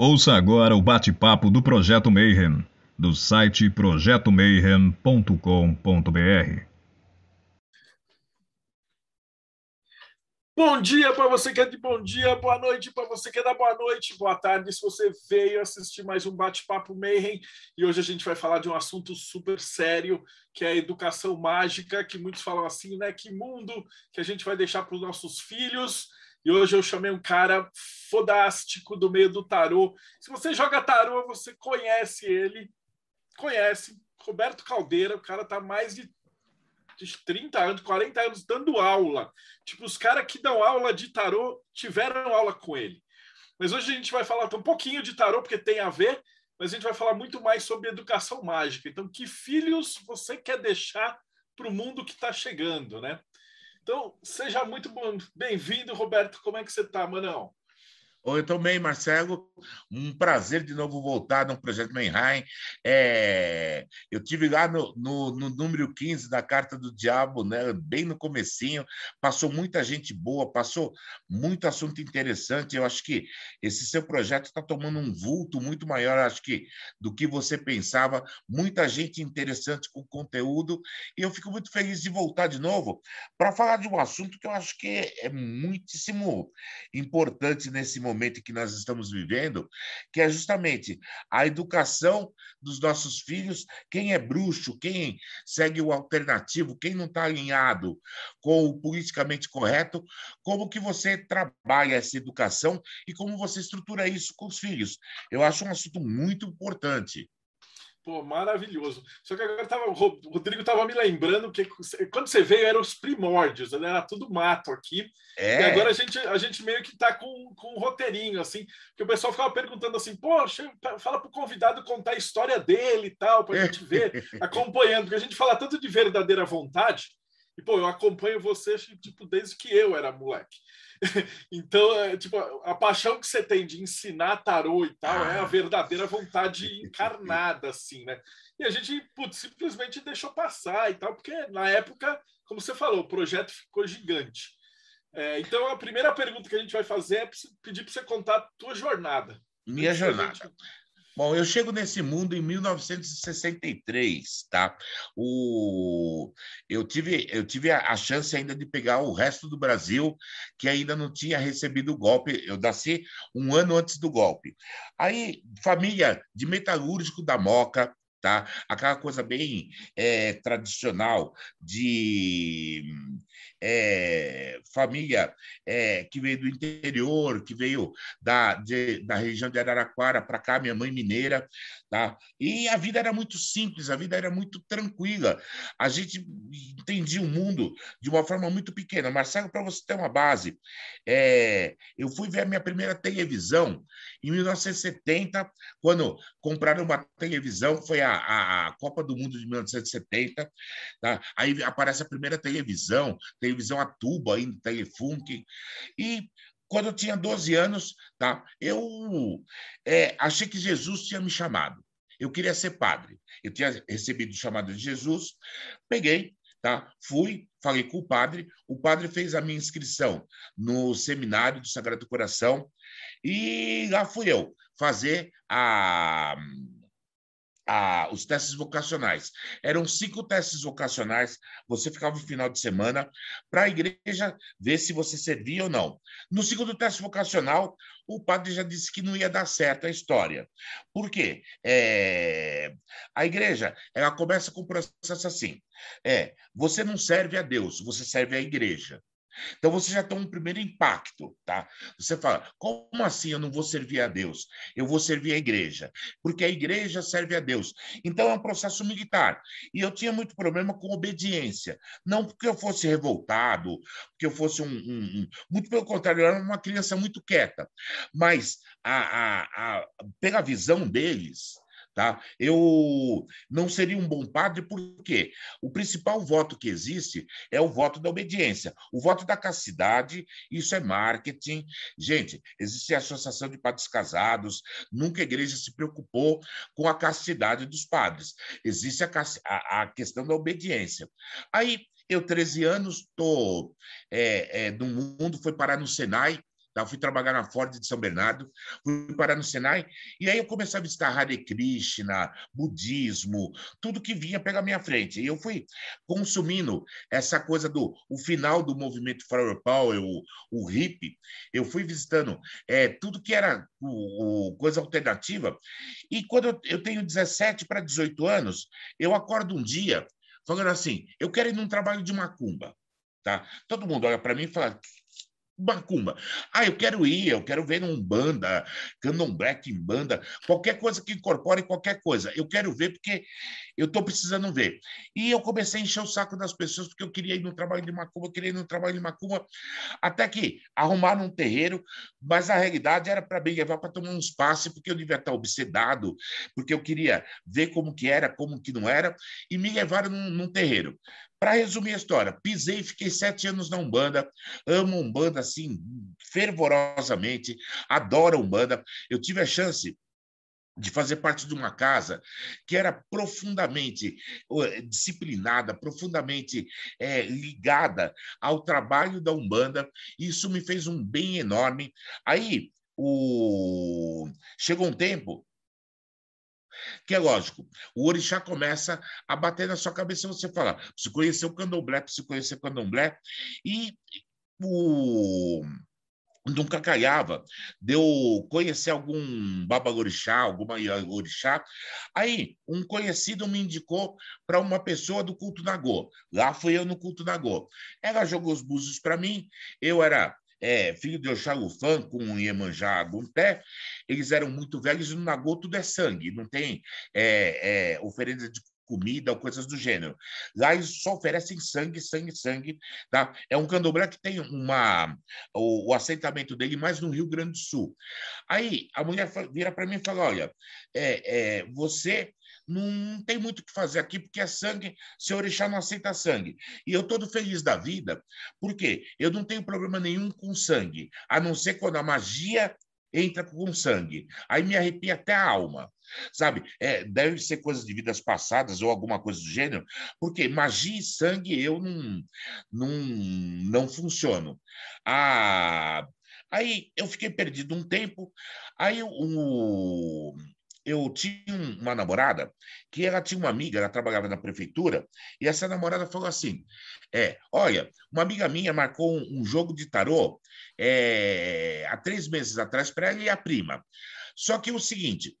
Ouça agora o bate-papo do Projeto Mayhem, do site projetomayhem.com.br. Bom dia para você que é de bom dia, boa noite para você que é da boa noite, boa tarde se você veio assistir mais um bate-papo Mayhem. E hoje a gente vai falar de um assunto super sério, que é a educação mágica, que muitos falam assim, né? Que mundo que a gente vai deixar para os nossos filhos. E hoje eu chamei um cara fodástico do meio do tarô. Se você joga tarô, você conhece ele. Conhece. Roberto Caldeira, o cara tá mais de, de 30 anos, 40 anos dando aula. Tipo, os caras que dão aula de tarô tiveram aula com ele. Mas hoje a gente vai falar um pouquinho de tarô, porque tem a ver, mas a gente vai falar muito mais sobre educação mágica. Então, que filhos você quer deixar para o mundo que está chegando, né? Então, seja muito bem-vindo, Roberto. Como é que você está, Manão? Oi, também, Marcelo. Um prazer de novo voltar no Projeto Menheim. É, eu tive lá no, no, no, número 15 da Carta do Diabo, né, bem no comecinho. Passou muita gente boa, passou muito assunto interessante. Eu acho que esse seu projeto está tomando um vulto muito maior, acho que, do que você pensava. Muita gente interessante com conteúdo. E eu fico muito feliz de voltar de novo para falar de um assunto que eu acho que é muitíssimo importante nesse momento momento que nós estamos vivendo, que é justamente a educação dos nossos filhos, quem é bruxo, quem segue o alternativo, quem não está alinhado com o politicamente correto, como que você trabalha essa educação e como você estrutura isso com os filhos. Eu acho um assunto muito importante. Pô, maravilhoso. Só que agora tava, o Rodrigo estava me lembrando que quando você veio eram os primórdios, né? era tudo mato aqui. É. E agora a gente, a gente meio que está com, com um roteirinho, assim, que o pessoal ficava perguntando assim, poxa, fala para o convidado contar a história dele e tal, para a gente ver, acompanhando, porque a gente fala tanto de verdadeira vontade, e, pô, eu acompanho você, tipo, desde que eu era moleque. então, é, tipo, a paixão que você tem de ensinar tarô e tal é a ah. verdadeira vontade encarnada, assim, né? E a gente putz, simplesmente deixou passar e tal, porque na época, como você falou, o projeto ficou gigante. É, então, a primeira pergunta que a gente vai fazer é pedir para você contar a tua jornada. Minha jornada. Bom, eu chego nesse mundo em 1963, tá? O... Eu tive, eu tive a, chance ainda de pegar o resto do Brasil que ainda não tinha recebido o golpe. Eu nasci um ano antes do golpe. Aí, família de metalúrgico da Moca, tá? Aquela coisa bem é, tradicional de é, família é, que veio do interior, que veio da, de, da região de Araraquara para cá, minha mãe mineira, tá? E a vida era muito simples, a vida era muito tranquila. A gente entendia o mundo de uma forma muito pequena. Marcelo, para você ter uma base, é, eu fui ver a minha primeira televisão em 1970, quando compraram uma televisão, foi a, a, Copa do Mundo de 1970, tá? Aí aparece a primeira televisão, televisão a tubo ainda, Telefunk. E quando eu tinha 12 anos, tá, eu é, achei que Jesus tinha me chamado. Eu queria ser padre. Eu tinha recebido o chamado de Jesus, peguei, tá, fui, falei com o padre. O padre fez a minha inscrição no seminário do Sagrado Coração e lá fui eu fazer a a, os testes vocacionais. Eram cinco testes vocacionais, você ficava no final de semana para a igreja ver se você servia ou não. No segundo teste vocacional, o padre já disse que não ia dar certo a história. Por quê? É, a igreja ela começa com um processo assim: é, você não serve a Deus, você serve à igreja. Então você já tem um primeiro impacto, tá? Você fala, como assim eu não vou servir a Deus? Eu vou servir a igreja, porque a igreja serve a Deus. Então é um processo militar. E eu tinha muito problema com obediência. Não porque eu fosse revoltado, porque eu fosse um. um, um muito pelo contrário, eu era uma criança muito quieta. Mas a, a, a, pela visão deles, Tá? Eu não seria um bom padre porque o principal voto que existe é o voto da obediência. O voto da castidade, isso é marketing. Gente, existe a Associação de Padres Casados, nunca a igreja se preocupou com a castidade dos padres. Existe a, a, a questão da obediência. Aí, eu, 13 anos, estou é, é, no mundo, foi parar no Senai, Tá? Fui trabalhar na Ford de São Bernardo, fui parar no Senai, e aí eu comecei a visitar Hare Krishna, budismo, tudo que vinha pela minha frente. E eu fui consumindo essa coisa do o final do movimento Flower Power, o, o hippie. Eu fui visitando é, tudo que era o, o, coisa alternativa. E quando eu, eu tenho 17 para 18 anos, eu acordo um dia falando assim: eu quero ir num trabalho de macumba. Tá? Todo mundo olha para mim e fala: Macumba. Ah, eu quero ir, eu quero ver um banda, candomblé banda, qualquer coisa que incorpore qualquer coisa. Eu quero ver porque eu estou precisando ver. E eu comecei a encher o saco das pessoas porque eu queria ir no trabalho de macumba, queria ir no trabalho de macumba, até que arrumaram um terreiro, mas a realidade era para me levar para tomar uns passes, porque eu devia estar obsedado, porque eu queria ver como que era, como que não era, e me levaram num, num terreiro. Para resumir a história, pisei, fiquei sete anos na Umbanda, amo Umbanda assim fervorosamente, adoro Umbanda. Eu tive a chance de fazer parte de uma casa que era profundamente disciplinada, profundamente é, ligada ao trabalho da Umbanda. Isso me fez um bem enorme. Aí o... chegou um tempo que é lógico, o orixá começa a bater na sua cabeça e você fala, preciso conhecer o candomblé, preciso conhecer o candomblé, e o nunca caiava de eu conhecer algum babagorixá, alguma orixá. Aí, um conhecido me indicou para uma pessoa do culto Nagô. Lá fui eu no culto Nagô. Ela jogou os búzios para mim, eu era é, filho de Oxalufã com Iemanjá Gunté, eles eram muito velhos e no Nagô tudo é sangue, não tem é, é, oferenda de comida ou coisas do gênero. Lá eles só oferecem sangue, sangue, sangue. Tá? É um candomblé que tem uma o, o assentamento dele mais no Rio Grande do Sul. Aí a mulher vira para mim e fala: olha, é, é, você não tem muito o que fazer aqui, porque é sangue, seu orixá não aceita sangue. E eu todo feliz da vida, porque eu não tenho problema nenhum com sangue, a não ser quando a magia entra com sangue. Aí me arrepia até a alma. Sabe? É, deve ser coisas de vidas passadas ou alguma coisa do gênero, porque magia e sangue eu não, não, não funciono. Ah, aí eu fiquei perdido um tempo, aí o, eu tinha uma namorada que ela tinha uma amiga, ela trabalhava na prefeitura, e essa namorada falou assim: é, olha, uma amiga minha marcou um, um jogo de tarô é, há três meses atrás para ela e a prima. Só que é o seguinte,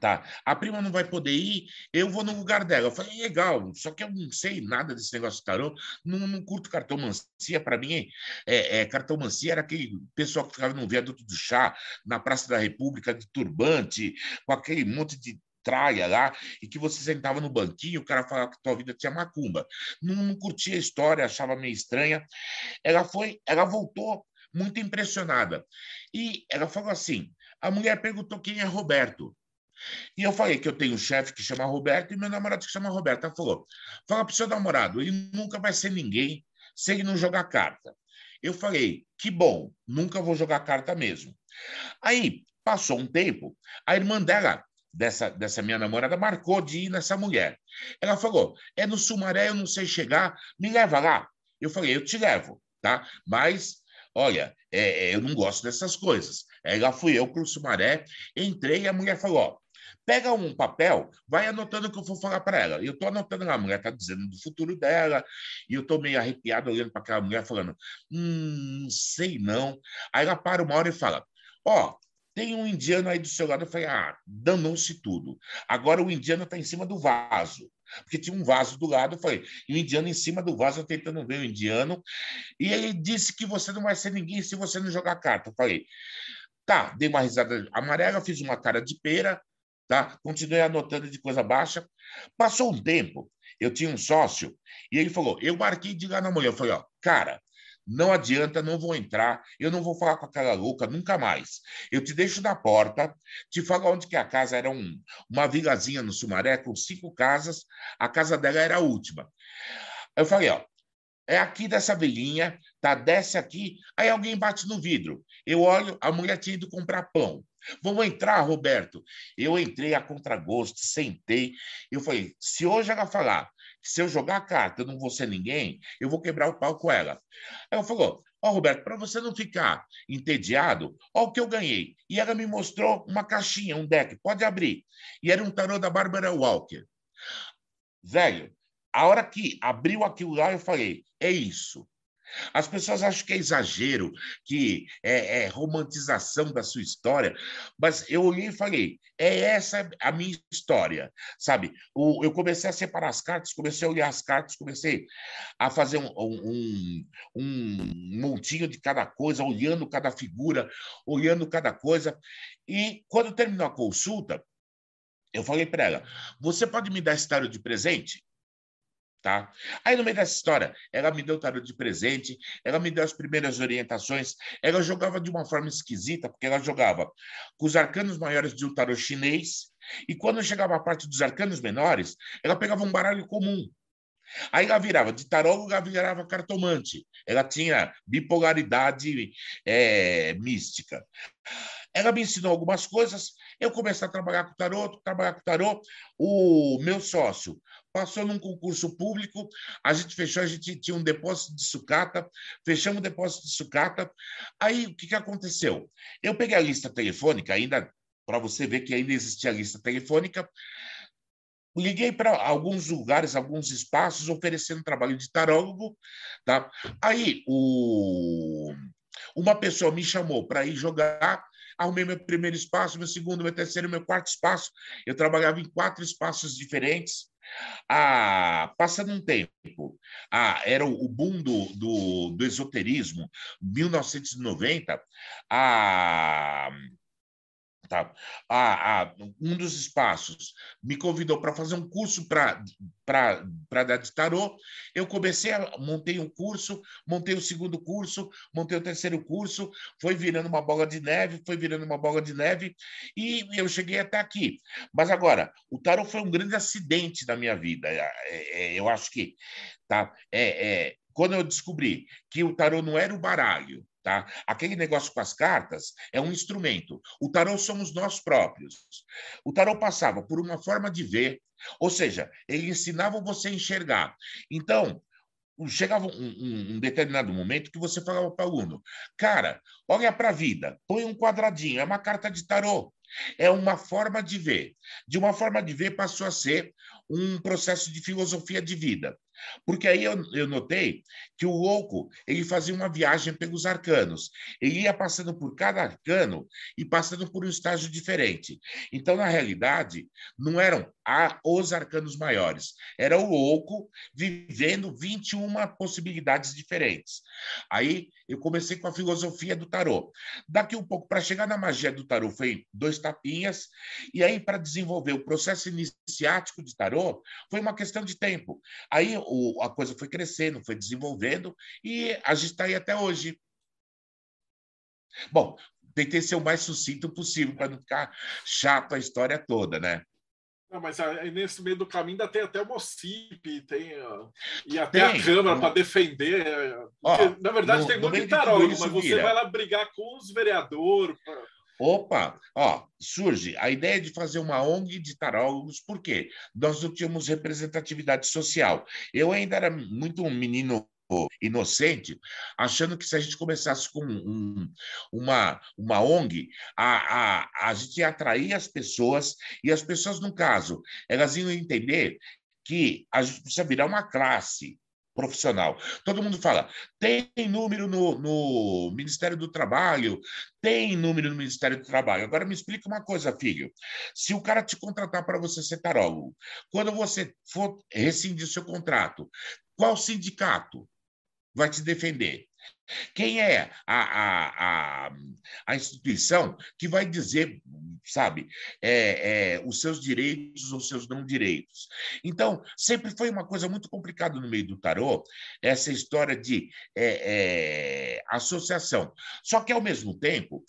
Tá. A prima não vai poder ir, eu vou no lugar dela. Eu falei, legal, só que eu não sei nada desse negócio de tarô, não, não curto cartomancia. Para mim, é, é, cartomancia era aquele pessoal que ficava no viaduto do chá, na Praça da República, de turbante, com aquele monte de traia lá, e que você sentava no banquinho, o cara falava que tua vida tinha macumba. Não, não curtia a história, achava meio estranha. Ela foi, ela voltou muito impressionada. E ela falou assim: a mulher perguntou quem é Roberto. E eu falei que eu tenho um chefe que chama Roberto e meu namorado que chama Roberto. Ela falou: fala para o seu namorado, ele nunca vai ser ninguém se ele não jogar carta. Eu falei: que bom, nunca vou jogar carta mesmo. Aí passou um tempo, a irmã dela, dessa, dessa minha namorada, marcou de ir nessa mulher. Ela falou: é no Sumaré, eu não sei chegar, me leva lá. Eu falei: eu te levo, tá? Mas olha, é, é eu não gosto dessas coisas. Aí lá fui eu para o Sumaré, entrei e a mulher falou: Pega um papel, vai anotando o que eu vou falar para ela. E eu estou anotando, a mulher está dizendo do futuro dela, e eu estou meio arrepiado olhando para aquela mulher, falando: hum, sei não. Aí ela para uma hora e fala: ó, oh, tem um indiano aí do seu lado. Eu falei: ah, danou-se tudo. Agora o indiano está em cima do vaso. Porque tinha um vaso do lado, eu falei, e o indiano em cima do vaso, eu tentando ver o indiano, e ele disse que você não vai ser ninguém se você não jogar carta. Eu falei, tá, dei uma risada amarela, fiz uma cara de pera, Tá? Continuei anotando de coisa baixa. Passou um tempo, eu tinha um sócio, e ele falou: eu marquei de lá na mulher. Eu falei: ó, cara, não adianta, não vou entrar, eu não vou falar com aquela louca nunca mais. Eu te deixo na porta, te falo onde que a casa era um, uma vilazinha no Sumaré, com cinco casas, a casa dela era a última. Eu falei, ó, é aqui dessa vilinha, tá? Desce aqui, aí alguém bate no vidro. Eu olho, a mulher tinha ido comprar pão. Vamos entrar, Roberto. Eu entrei a contragosto, sentei. Eu falei: se hoje ela falar se eu jogar a carta eu não vou ser ninguém, eu vou quebrar o pau com ela. Ela falou: Ó, oh, Roberto, para você não ficar entediado, ó o que eu ganhei. E ela me mostrou uma caixinha, um deck, pode abrir. E era um tarô da Barbara Walker. Velho, a hora que abriu aquilo lá, eu falei: é isso. As pessoas acham que é exagero, que é, é, romantização da sua história, mas eu olhei e falei: é essa a minha história, sabe? O, eu comecei a separar as cartas, comecei a olhar as cartas, comecei a fazer um, um, um montinho de cada coisa, olhando cada figura, olhando cada coisa. E quando terminou a consulta, eu falei para ela: você pode me dar esse tarô de presente? Tá? Aí, no meio dessa história, ela me deu tarô de presente, ela me deu as primeiras orientações, ela jogava de uma forma esquisita, porque ela jogava com os arcanos maiores de um tarô chinês, e quando chegava a parte dos arcanos menores, ela pegava um baralho comum. Aí ela virava de taróloga, ela virava cartomante. Ela tinha bipolaridade é, mística. Ela me ensinou algumas coisas, eu comecei a trabalhar com tarô, trabalhar com tarô. O meu sócio passou num concurso público, a gente fechou, a gente tinha um depósito de sucata, fechamos o depósito de sucata. Aí, o que, que aconteceu? Eu peguei a lista telefônica, ainda para você ver que ainda existia a lista telefônica, liguei para alguns lugares, alguns espaços, oferecendo trabalho de tarólogo. Tá? Aí, o... uma pessoa me chamou para ir jogar arrumei meu primeiro espaço, meu segundo, meu terceiro, meu quarto espaço. Eu trabalhava em quatro espaços diferentes. Ah, passando um tempo, ah, era o boom do, do, do esoterismo, 1990, ah, Tá. Um dos espaços me convidou para fazer um curso para dar de tarô. Eu comecei a montei um curso, montei o segundo curso, montei o terceiro curso, foi virando uma bola de neve, foi virando uma bola de neve e eu cheguei até aqui. Mas agora, o tarô foi um grande acidente da minha vida. É, é, eu acho que tá, é, é, quando eu descobri que o tarô não era o baralho, Tá? Aquele negócio com as cartas é um instrumento. O tarô somos nós próprios. O tarô passava por uma forma de ver, ou seja, ele ensinava você a enxergar. Então, chegava um, um, um, determinado momento que você falava para o aluno: cara, olha para a vida, põe um quadradinho, é uma carta de tarô. É uma forma de ver. De uma forma de ver passou a ser um processo de filosofia de vida. Porque aí eu, eu notei que o louco ele fazia uma viagem pelos arcanos. Ele ia passando por cada arcano e passando por um estágio diferente. Então, na realidade, não eram a, os arcanos maiores, era o louco vivendo 21 possibilidades diferentes. Aí eu comecei com a filosofia do tarô. Daqui um pouco, para chegar na magia do tarô, foi dois tapinhas. E aí, para desenvolver o processo iniciático de tarô, foi uma questão de tempo. Aí o, a coisa foi crescendo, foi desenvolvendo e a gente está aí até hoje. Bom, tentei ser o mais sucinto possível para não ficar chato a história toda, né? Não, mas aí nesse meio do caminho ainda tem até o Mocipe, tem e até tem, a Câmara para defender. Ó, na verdade, no, tem muito tarólogo, mas você vira. vai lá brigar com os vereadores. Pra... Opa, ó, surge a ideia de fazer uma ONG de tarólogos, por quê? Nós não tínhamos representatividade social. Eu ainda era muito um menino inocente, achando que se a gente começasse com um, uma, uma ONG, a, a, a gente ia atrair as pessoas, e as pessoas, no caso, elas iam entender que a gente precisa virar uma classe, profissional. Todo mundo fala, tem número no, no, Ministério do Trabalho, tem número no Ministério do Trabalho. Agora me explica uma coisa, filho. Se o cara te contratar para você ser tarólogo, quando você for rescindir seu contrato, qual sindicato vai te defender? Quem é a, a, a, a instituição que vai dizer, sabe, é, é, os seus direitos ou seus não direitos? Então, sempre foi uma coisa muito complicada no meio do tarô, essa história de é, é associação. Só que, ao mesmo tempo,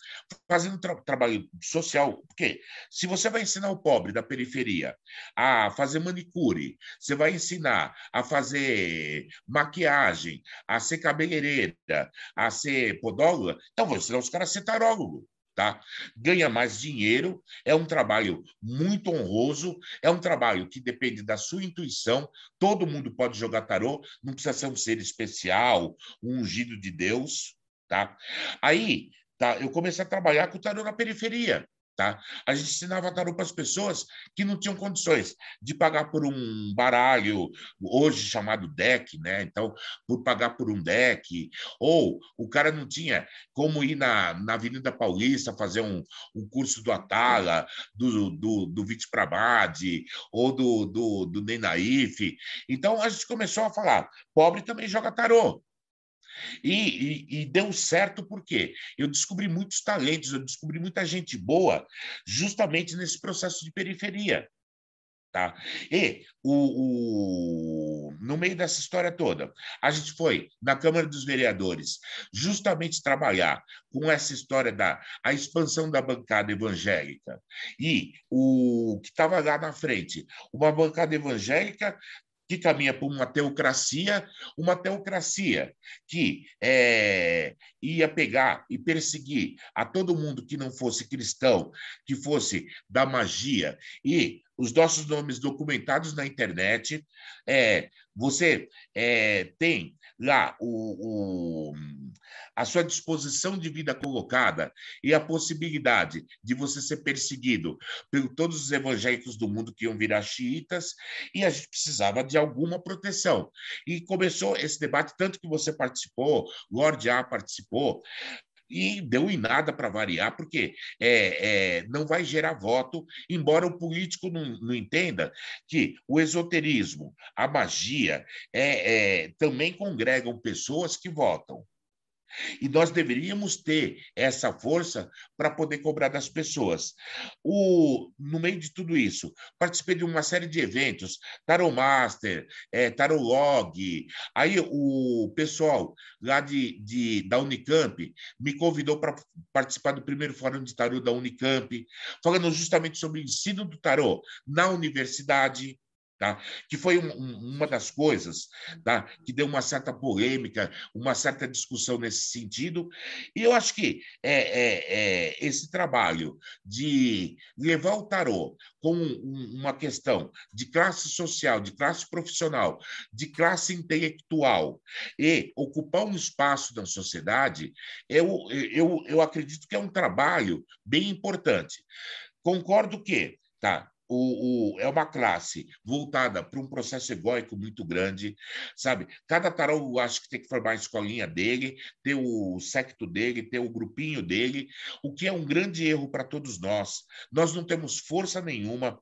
fazendo tra trabalho social, porque se você vai ensinar o pobre da periferia a fazer manicure, você vai ensinar a fazer maquiagem, a ser cabeleireira, a ser podóloga, então vou ensinar os caras a ser tarólogo. Tá? Ganha mais dinheiro, é um trabalho muito honroso, é um trabalho que depende da sua intuição. Todo mundo pode jogar tarô, não precisa ser um ser especial, um ungido de Deus, Tá? Aí tá, eu comecei a trabalhar com tarô na periferia. Tá? A gente ensinava tarô para as pessoas que não tinham condições de pagar por um baralho, hoje chamado deck, né? Então, por pagar por um deck, ou o cara não tinha como ir na, na Avenida Paulista fazer um, um curso do Atala, do, do, do Vite Prabadi, ou do, do, do Nenaif. Então, a gente começou a falar: pobre também joga tarô. E, e, e, deu certo porque eu descobri muitos talentos, eu descobri muita gente boa justamente nesse processo de periferia. Tá? E o, o, no meio dessa história toda, a gente foi na Câmara dos Vereadores justamente trabalhar com essa história da a expansão da bancada evangélica. E o que estava lá na frente, uma bancada evangélica que caminha para uma teocracia, uma teocracia que é, ia pegar e perseguir a todo mundo que não fosse cristão, que fosse da magia, e os nossos nomes documentados na internet. É, você é, tem lá o, o, a sua disposição de vida colocada e a possibilidade de você ser perseguido por todos os evangélicos do mundo que iam virar xiitas, e a gente precisava de alguma proteção. E começou esse debate, tanto que você participou, Lord A participou, e deu em nada para variar, porque é, é, não vai gerar voto, embora o político não, não entenda que o esoterismo, a magia, é, é também congregam pessoas que votam. E nós deveríamos ter essa força para poder cobrar das pessoas. O, no meio de tudo isso, participei de uma série de eventos, Tarot Master, é, Tarot Log. Aí o pessoal lá de, de, da Unicamp me convidou para participar do primeiro fórum de tarot da Unicamp, falando justamente sobre o ensino do tarot na universidade. Tá? que foi um, uma das coisas tá? que deu uma certa polêmica, uma certa discussão nesse sentido. E eu acho que é, é, é esse trabalho de levar o tarô como uma questão de classe social, de classe profissional, de classe intelectual e ocupar um espaço na sociedade, eu, eu, eu acredito que é um trabalho bem importante. Concordo que tá, o, o, é uma classe voltada para um processo egóico muito grande, sabe? Cada tarô acho que tem que formar a escolinha dele, ter o secto dele, ter o grupinho dele, o que é um grande erro para todos nós. Nós não temos força nenhuma.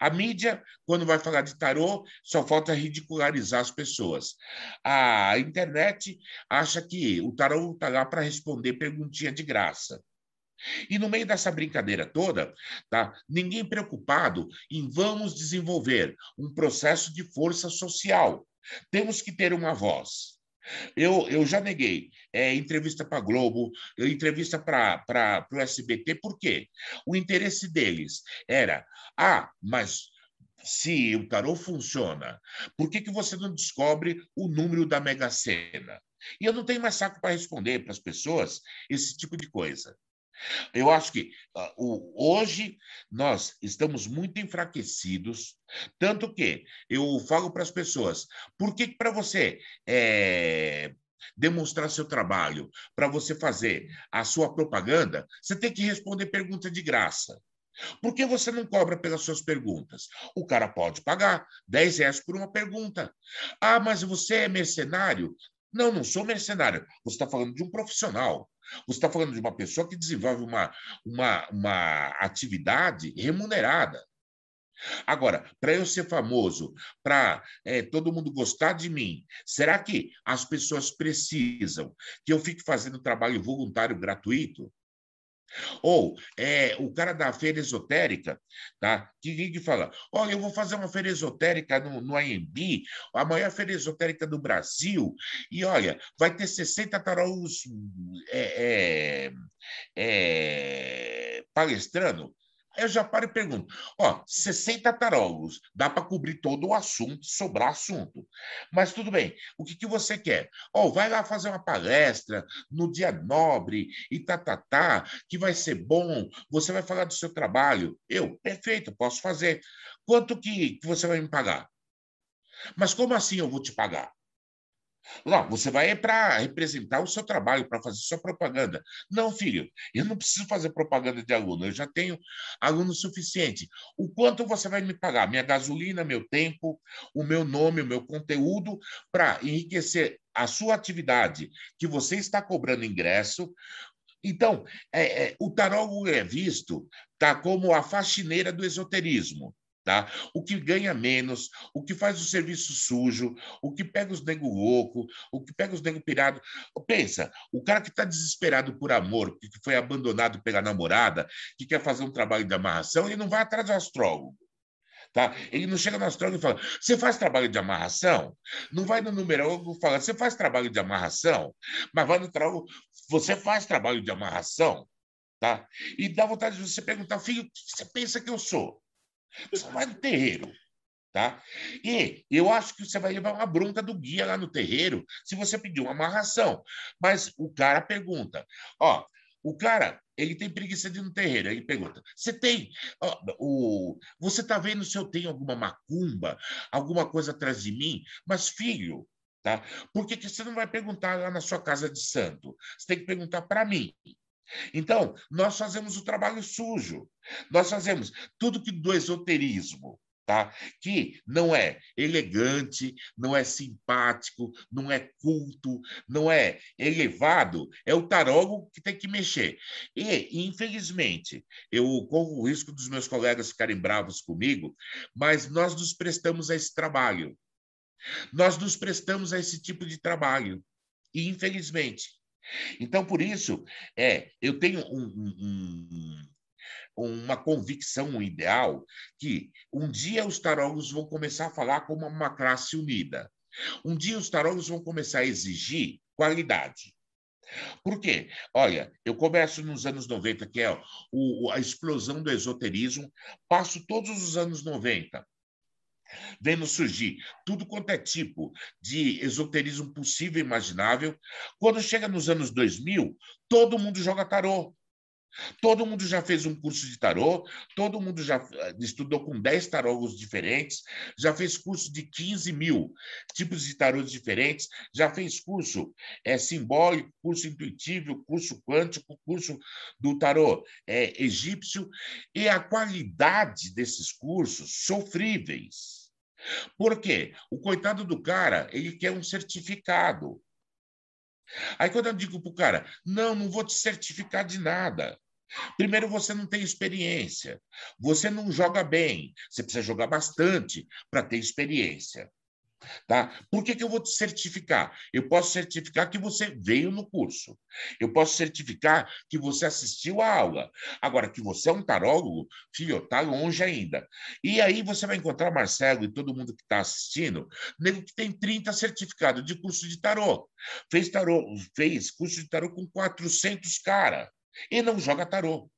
A mídia, quando vai falar de tarô, só falta ridicularizar as pessoas. A internet acha que o tarô está lá para responder perguntinha de graça. E no meio dessa brincadeira toda, tá? ninguém preocupado em vamos desenvolver um processo de força social. Temos que ter uma voz. Eu, eu já neguei é, entrevista para Globo, entrevista para o SBT, por quê? O interesse deles era, ah, mas se o tarô funciona, por que, que você não descobre o número da Mega Sena? E eu não tenho mais saco para responder para as pessoas esse tipo de coisa. Eu acho que uh, hoje nós estamos muito enfraquecidos, tanto que eu falo para as pessoas: por que para você é, demonstrar seu trabalho, para você fazer a sua propaganda, você tem que responder pergunta de graça? Por que você não cobra pelas suas perguntas? O cara pode pagar 10 reais por uma pergunta. Ah, mas você é mercenário? Não, não sou mercenário. Você está falando de um profissional. Você está falando de uma pessoa que desenvolve uma, uma, uma atividade remunerada. Agora, para eu ser famoso, para é, todo mundo gostar de mim, será que as pessoas precisam que eu fique fazendo trabalho voluntário gratuito? Ou é, o cara da feira esotérica, tá? que, que fala: olha, eu vou fazer uma feira esotérica no, no AMB, a maior feira esotérica do Brasil, e olha, vai ter 60 tarôs é, é, é, palestrando. Eu já paro e pergunto: ó, 60 tarólogos, dá para cobrir todo o assunto, sobrar assunto. Mas tudo bem, o que, que você quer? Ó, vai lá fazer uma palestra no dia nobre e tá, tá, tá, que vai ser bom, você vai falar do seu trabalho. Eu, perfeito, posso fazer. Quanto que, que você vai me pagar? Mas como assim eu vou te pagar? Não, você vai para representar o seu trabalho, para fazer sua propaganda. Não, filho, eu não preciso fazer propaganda de aluno, eu já tenho aluno suficiente. O quanto você vai me pagar? Minha gasolina, meu tempo, o meu nome, o meu conteúdo, para enriquecer a sua atividade, que você está cobrando ingresso. Então, é, é, o tarólogo é visto tá, como a faxineira do esoterismo. Tá? O que ganha menos, o que faz o serviço sujo, o que pega os nego louco, o que pega os nego pirado. Pensa, o cara que está desesperado por amor, que foi abandonado pela namorada, que quer fazer um trabalho de amarração, ele não vai atrás do astrólogo. Tá? Ele não chega no astrólogo e fala: Você faz trabalho de amarração? Não vai no numerólogo e fala: Você faz trabalho de amarração? Mas vai no astrólogo: Você faz trabalho de amarração? Tá? E dá vontade de você perguntar: Filho, o que você pensa que eu sou? Você vai no terreiro. Tá? E eu acho que você vai levar uma bronca do guia lá no terreiro se você pedir uma amarração. Mas o cara pergunta: ó, o cara ele tem preguiça de ir no terreiro. Ele pergunta: você tem? Ó, o, você está vendo se eu tenho alguma macumba, alguma coisa atrás de mim? Mas, filho, tá? por que, que você não vai perguntar lá na sua casa de santo? Você tem que perguntar para mim. Então, nós fazemos o trabalho sujo. Nós fazemos tudo que do esoterismo, tá? Que não é elegante, não é simpático, não é culto, não é elevado, é o tarólogo que tem que mexer. E, infelizmente, eu corro o risco dos meus colegas ficarem bravos comigo, mas nós nos prestamos a esse trabalho. Nós nos prestamos a esse tipo de trabalho. E, infelizmente, então, por isso, é, eu tenho um, um, uma convicção, um ideal, que um dia os tarólogos vão começar a falar como uma classe unida. Um dia os tarólogos vão começar a exigir qualidade. Por quê? Olha, eu começo nos anos 90, que é o, a explosão do esoterismo, passo todos os anos 90 vendo surgir tudo quanto é tipo de esoterismo possível e imaginável. Quando chega nos anos 2000, todo mundo joga tarô. Todo mundo já fez um curso de tarô, todo mundo já eh, estudou com 10 tarólogos diferentes, já fez curso de 15 mil tipos de tarôs diferentes, já fez curso é, simbólico, curso intuitivo, curso quântico, curso do tarô é, egípcio, e a qualidade desses cursos sofríveis. Por quê? O coitado do cara, ele quer um certificado. Aí quando eu digo para o cara, não, não vou te certificar de nada. Primeiro, você não tem experiência. Você não joga bem. Você precisa jogar bastante para ter experiência. Tá? Por que, que eu vou te certificar? Eu posso certificar que você veio no curso. Eu posso certificar que você assistiu a aula. Agora, que você é um tarólogo, filho, tá longe ainda. E aí você vai encontrar Marcelo e todo mundo que está assistindo, nego que tem 30 certificados de curso de tarô. Fez tarô, fez curso de tarô com 400 cara e não joga tarô.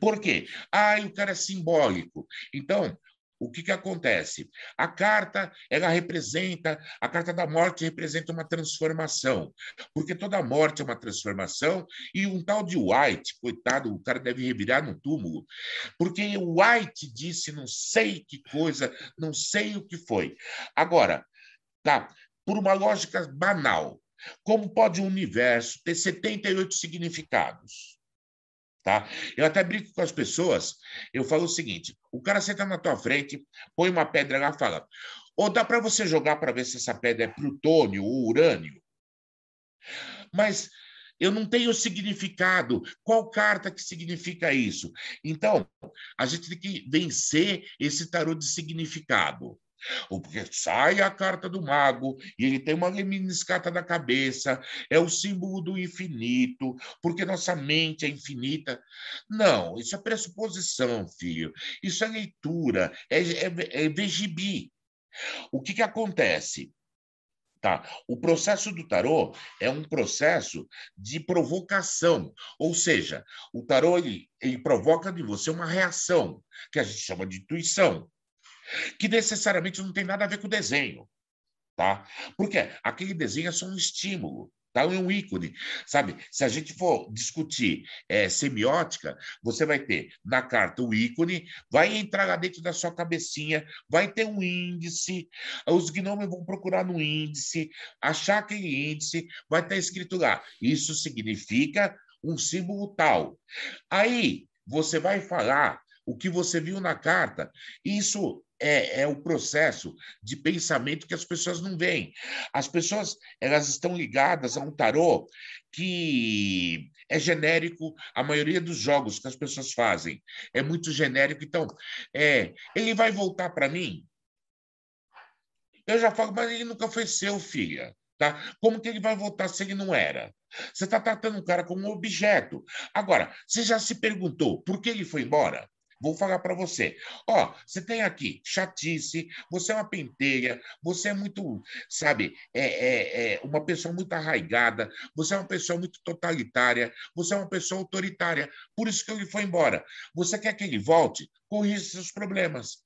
Por quê? Ah, o cara é simbólico. Então, o que, que acontece? A carta, ela representa, a carta da morte representa uma transformação, porque toda morte é uma transformação, e um tal de White, coitado, o cara deve revirar no túmulo, porque o White disse não sei que coisa, não sei o que foi. Agora, tá, por uma lógica banal, como pode um universo ter 78 significados? Tá? Eu até brinco com as pessoas, eu falo o seguinte: o cara senta na tua frente, põe uma pedra lá e fala, ou dá para você jogar para ver se essa pedra é plutônio ou urânio? Mas eu não tenho significado. Qual carta que significa isso? Então, a gente tem que vencer esse tarô de significado. Ou porque sai a carta do mago e ele tem uma lemniscata na cabeça, é o símbolo do infinito, porque nossa mente é infinita. Não, isso é pressuposição, filho. Isso é leitura, é, é, é vegibi. O que, que acontece? Tá. O processo do tarô é um processo de provocação, ou seja, o tarô ele, ele provoca de você uma reação, que a gente chama de intuição que necessariamente não tem nada a ver com o desenho, tá? Porque aquele desenho é só um estímulo, Tá um ícone, sabe? Se a gente for discutir é, semiótica, você vai ter na carta o ícone, vai entrar lá dentro da sua cabecinha, vai ter um índice, os gnomos vão procurar no índice, achar aquele índice, vai estar escrito lá. Isso significa um símbolo tal. Aí você vai falar o que você viu na carta. Isso é, é, o processo de pensamento que as pessoas não veem. As pessoas elas estão ligadas a um tarô que é genérico. A maioria dos jogos que as pessoas fazem é muito genérico. Então, é, ele vai voltar para mim? Eu já falo, mas ele nunca foi seu, filha. Tá? Como que ele vai voltar se ele não era? Você está tratando o cara como um objeto. Agora, você já se perguntou por que ele foi embora? Vou falar para você. Ó, você tem aqui chatice, você é uma penteira, você é muito, sabe, é, é, é, uma pessoa muito arraigada, você é uma pessoa muito totalitária, você é uma pessoa autoritária. Por isso que ele foi embora. Você quer que ele volte? Corrija seus problemas.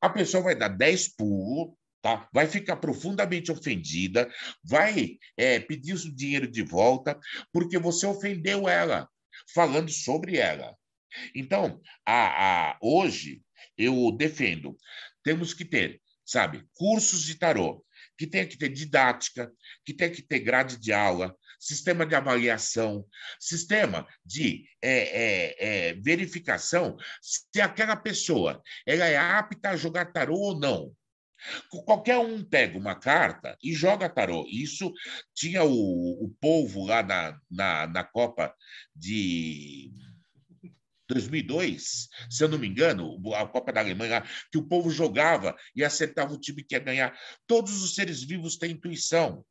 A pessoa vai dar 10 pulos, Tá? vai ficar profundamente ofendida, vai é, pedir o dinheiro de volta, porque você ofendeu ela, falando sobre ela. Então, a, a, hoje, eu defendo, temos que ter, sabe, cursos de tarô, que tem que ter didática, que tem que ter grade de aula, sistema de avaliação, sistema de é, é, é, verificação se aquela pessoa ela é apta a jogar tarô ou não. Qualquer um pega uma carta e joga tarô. Isso tinha o, o povo lá na, na, na Copa de 2002, se eu não me engano, a Copa da Alemanha, que o povo jogava e acertava o time que ia ganhar. Todos os seres vivos têm intuição.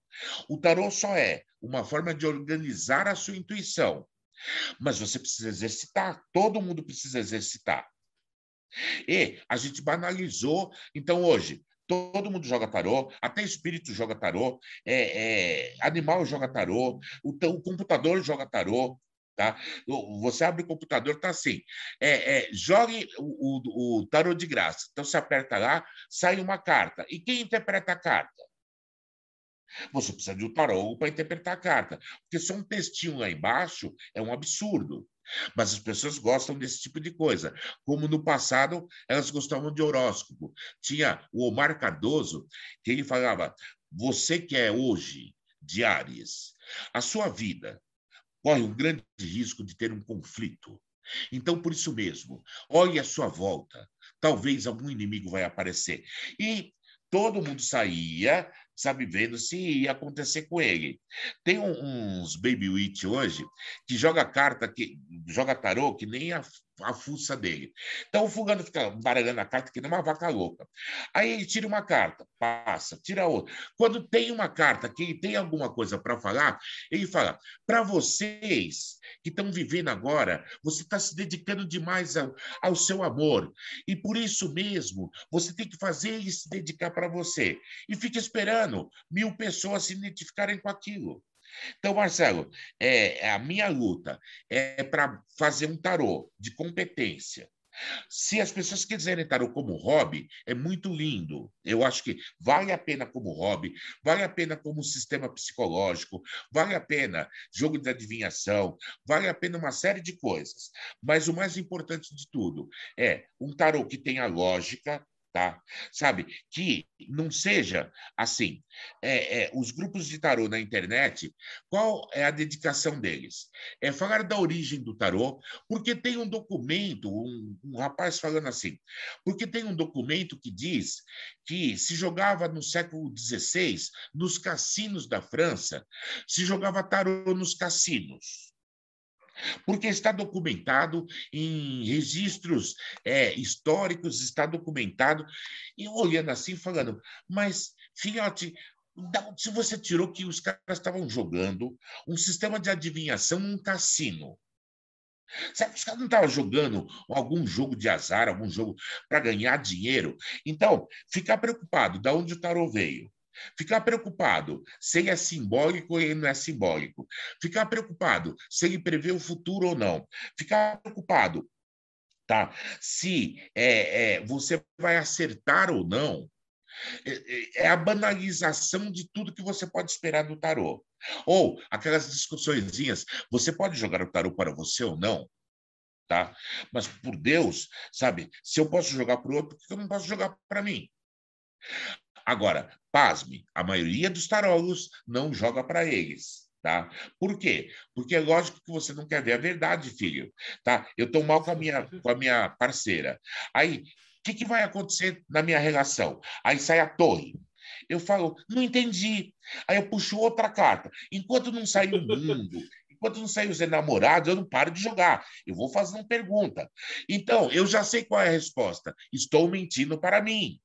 O tarô só é uma forma de organizar a sua intuição. Mas você precisa exercitar, todo mundo precisa exercitar. E a gente banalizou, então hoje, todo mundo joga tarô, até espírito joga tarô, é, é, animal joga tarô, o, o computador joga tarô, Tá? Você abre o computador, tá assim. É, é, jogue o, o, o tarô de graça. Então você aperta lá, sai uma carta. E quem interpreta a carta? Você precisa de um tarô para interpretar a carta. Porque só um textinho lá embaixo é um absurdo. Mas as pessoas gostam desse tipo de coisa. Como no passado, elas gostavam de horóscopo. Tinha o Omar Cardoso, que ele falava: você que é hoje de a sua vida corre um grande risco de ter um conflito. Então, por isso mesmo, olhe à sua volta. Talvez algum inimigo vai aparecer. E todo mundo saía, sabe, vendo se ia acontecer com ele. Tem uns Baby Witch hoje que joga carta, que joga tarô, que nem a a fuça dele. Então o fulano fica baralhando a carta que nem uma vaca louca. Aí ele tira uma carta, passa, tira outra. Quando tem uma carta que ele tem alguma coisa para falar, ele fala: para vocês que estão vivendo agora, você está se dedicando demais ao, ao seu amor. E por isso mesmo, você tem que fazer ele se dedicar para você. E fica esperando mil pessoas se identificarem com aquilo. Então, Marcelo, é, a minha luta é para fazer um tarô de competência. Se as pessoas quiserem tarô como hobby, é muito lindo. Eu acho que vale a pena como hobby, vale a pena como sistema psicológico, vale a pena jogo de adivinhação, vale a pena uma série de coisas. Mas o mais importante de tudo é um tarô que tenha lógica, tá? Sabe? Que não seja assim. É, é, os grupos de tarô na internet, qual é a dedicação deles? É falar da origem do tarô, porque tem um documento, um, um rapaz falando assim, porque tem um documento que diz que se jogava no século XVI, nos cassinos da França, se jogava tarô nos cassinos porque está documentado em registros é, históricos, está documentado, e olhando assim, falando, mas, filhote, se você tirou que os caras estavam jogando um sistema de adivinhação num cassino. Sabe, os caras não estavam jogando algum jogo de azar, algum jogo para ganhar dinheiro. Então, ficar preocupado de onde o tarô veio, Ficar preocupado se ele é simbólico ou ele não é simbólico. Ficar preocupado se ele prevê o futuro ou não. Ficar preocupado tá? se é, é, você vai acertar ou não É, é a banalização de tudo que você pode esperar do tarô. Ou aquelas discussõezinhas, você pode jogar o tarô para você ou não? Tá? Mas por Deus, sabe, se eu posso jogar para o outro, por que eu não posso jogar para mim? Agora, pasme, a maioria dos tarólogos não joga para eles. Tá? Por quê? Porque é lógico que você não quer ver a verdade, filho. Tá? Eu estou mal com a minha, com a minha parceira. Aí, o que, que vai acontecer na minha relação? Aí sai a torre. Eu falo, não entendi. Aí eu puxo outra carta. Enquanto não sair o mundo, enquanto não sair os enamorados, eu não paro de jogar. Eu vou fazendo pergunta. Então, eu já sei qual é a resposta. Estou mentindo para mim.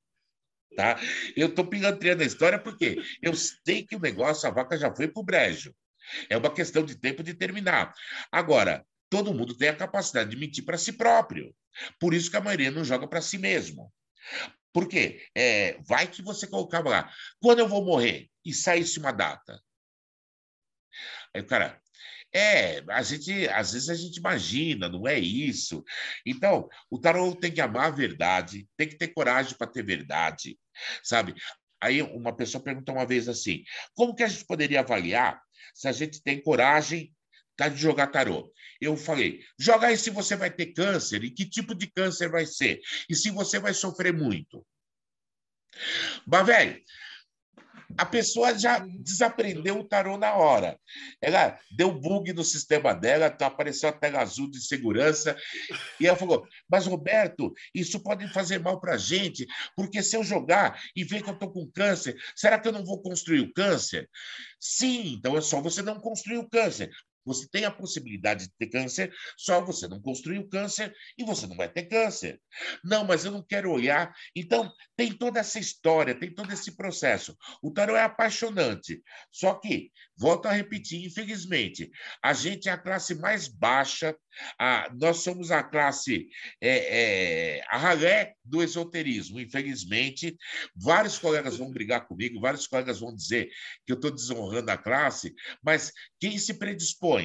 Tá? Eu estou pilantrando a história porque eu sei que o negócio, a vaca já foi para o brejo. É uma questão de tempo de terminar. Agora, todo mundo tem a capacidade de mentir para si próprio. Por isso que a maioria não joga para si mesmo. Por quê? É, vai que você colocava lá, quando eu vou morrer? E saísse uma data. Aí o cara, é, a gente, às vezes a gente imagina, não é isso. Então, o tarô tem que amar a verdade, tem que ter coragem para ter verdade, sabe? Aí uma pessoa perguntou uma vez assim: como que a gente poderia avaliar se a gente tem coragem tá, de jogar tarô? Eu falei: joga aí se você vai ter câncer e que tipo de câncer vai ser, e se você vai sofrer muito. Mas, velho, a pessoa já desaprendeu o tarô na hora. Ela deu bug no sistema dela, então apareceu a tela azul de segurança, e ela falou: Mas, Roberto, isso pode fazer mal para a gente, porque se eu jogar e ver que eu estou com câncer, será que eu não vou construir o câncer? Sim, então é só você não construir o câncer. Você tem a possibilidade de ter câncer, só você não construiu câncer e você não vai ter câncer. Não, mas eu não quero olhar. Então, tem toda essa história, tem todo esse processo. O tarô é apaixonante. Só que, volto a repetir, infelizmente, a gente é a classe mais baixa, a, nós somos a classe, é, é, a ralé do esoterismo, infelizmente. Vários colegas vão brigar comigo, vários colegas vão dizer que eu estou desonrando a classe, mas quem se predispõe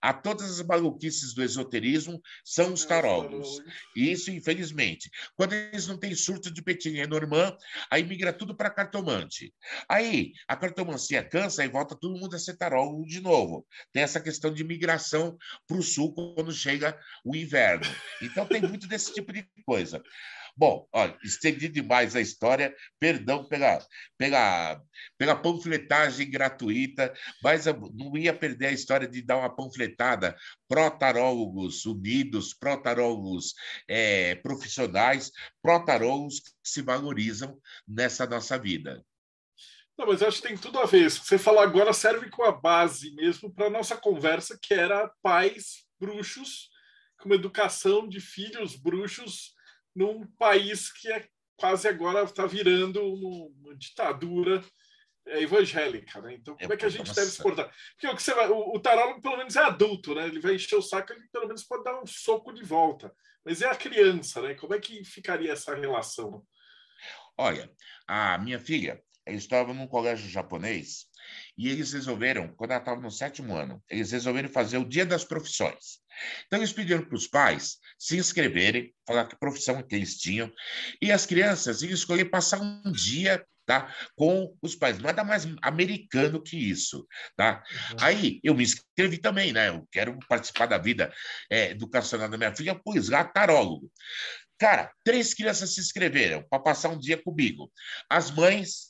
a todas as maluquices do esoterismo são os tarólogos. Isso, infelizmente. Quando eles não têm surto de Petit Normand, aí migra tudo para cartomante. Aí a cartomancia cansa e volta todo mundo a ser tarólogo de novo. Tem essa questão de migração para o sul quando chega o inverno. Então tem muito desse tipo de coisa. Bom, olha, estendi demais a história, perdão pela, pela, pela panfletagem gratuita, mas não ia perder a história de dar uma panfletada pró-tarólogos unidos, pró-tarólogos é, profissionais, pró-tarólogos que se valorizam nessa nossa vida. Não, mas eu acho que tem tudo a ver. Que você falou agora serve com a base mesmo para a nossa conversa, que era pais bruxos, com educação de filhos bruxos num país que é quase agora está virando uma ditadura é, evangélica, né? Então, como é que a gente Nossa. deve se portar? Porque o, que você vai, o, o tarólogo, pelo menos, é adulto, né? Ele vai encher o saco, ele pelo menos pode dar um soco de volta. Mas é a criança, né? Como é que ficaria essa relação? Olha, a minha filha, estava num colégio japonês e eles resolveram, quando ela estava no sétimo ano, eles resolveram fazer o Dia das Profissões. Então, eles pediram para os pais se inscreverem, falar que profissão que eles tinham, e as crianças iam escolher passar um dia tá? com os pais. Nada mais americano que isso. Tá? Uhum. Aí eu me inscrevi também, né? Eu quero participar da vida é, educacional da minha filha, pois lá, tarólogo. Cara, três crianças se inscreveram para passar um dia comigo. As mães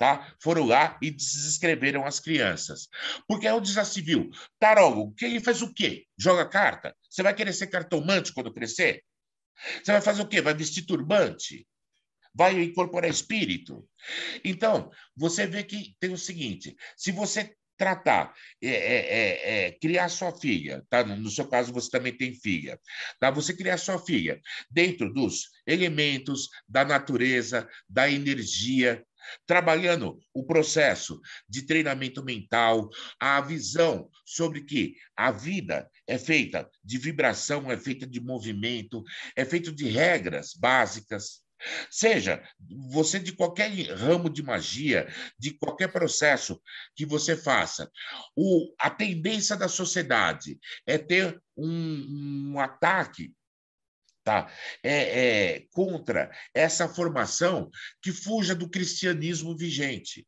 tá? Foram lá e desescreveram as crianças. Porque é o desastre civil. Tarólogo, que ele faz o quê? Joga carta? Você vai querer ser cartomante quando crescer? Você vai fazer o quê? Vai vestir turbante? Vai incorporar espírito? Então, você vê que tem o seguinte: se você tratar, é, é, é, é, criar sua filha, tá? No seu caso, você também tem filha, tá? Você criar sua filha dentro dos elementos da natureza, da energia, trabalhando o processo de treinamento mental, a visão sobre que a vida é feita de vibração, é feita de movimento, é feita de regras básicas. Seja você de qualquer ramo de magia, de qualquer processo que você faça, o, a tendência da sociedade é ter um, um ataque tá? É, é, contra essa formação que fuja do cristianismo vigente.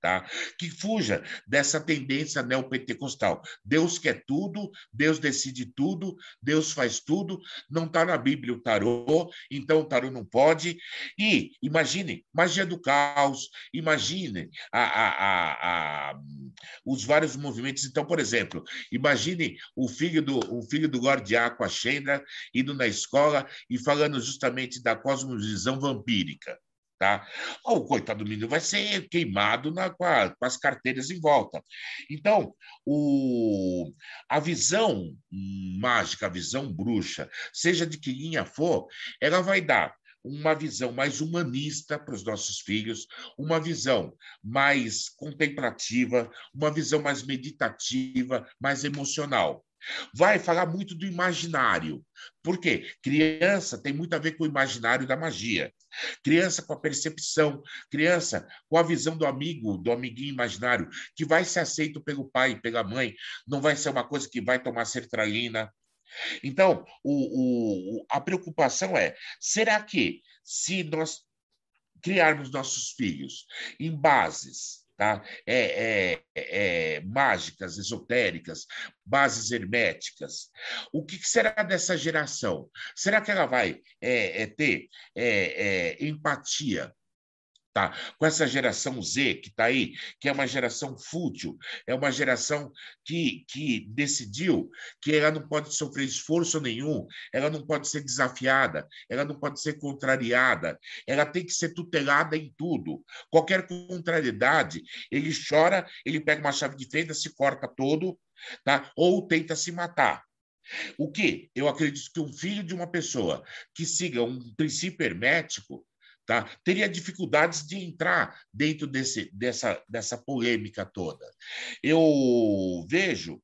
Tá? Que fuja dessa tendência neopentecostal. Deus quer tudo, Deus decide tudo, Deus faz tudo, não está na Bíblia o tarô, então o tarô não pode. E imagine, magia do caos, imagine a, a, a, os vários movimentos. Então, por exemplo, imagine o filho do, o filho do Gordiaco, a Shendra, indo na escola e falando justamente da cosmovisão vampírica. Tá? O coitado do menino vai ser queimado na, com, a, com, as carteiras em volta. Então, o, a visão mágica, a visão bruxa, seja de que linha for, ela vai dar uma visão mais humanista para os nossos filhos, uma visão mais contemplativa, uma visão mais meditativa, mais emocional. Vai falar muito do imaginário. Por quê? Criança tem muito a ver com o imaginário da magia. Criança com a percepção, criança com a visão do amigo, do amiguinho imaginário, que vai ser aceito pelo pai, pela mãe, não vai ser uma coisa que vai tomar sertralina. Então, o, o, a preocupação é: será que se nós criarmos nossos filhos em bases tá? É, é, é, mágicas, esotéricas, bases herméticas. O que será dessa geração? Será que ela vai é, é, ter é, empatia tá? com essa geração Z que está aí, que é uma geração fútil, é uma geração que, que decidiu que ela não pode sofrer esforço nenhum, ela não pode ser desafiada, ela não pode ser contrariada, ela tem que ser tutelada em tudo. Qualquer contrariedade, ele chora, ele pega uma chave de fenda, se corta todo, tá? ou tenta se matar. O que? Eu acredito que um filho de uma pessoa que siga um princípio hermético, tá? teria dificuldades de entrar dentro desse, dessa, dessa polêmica toda. Eu vejo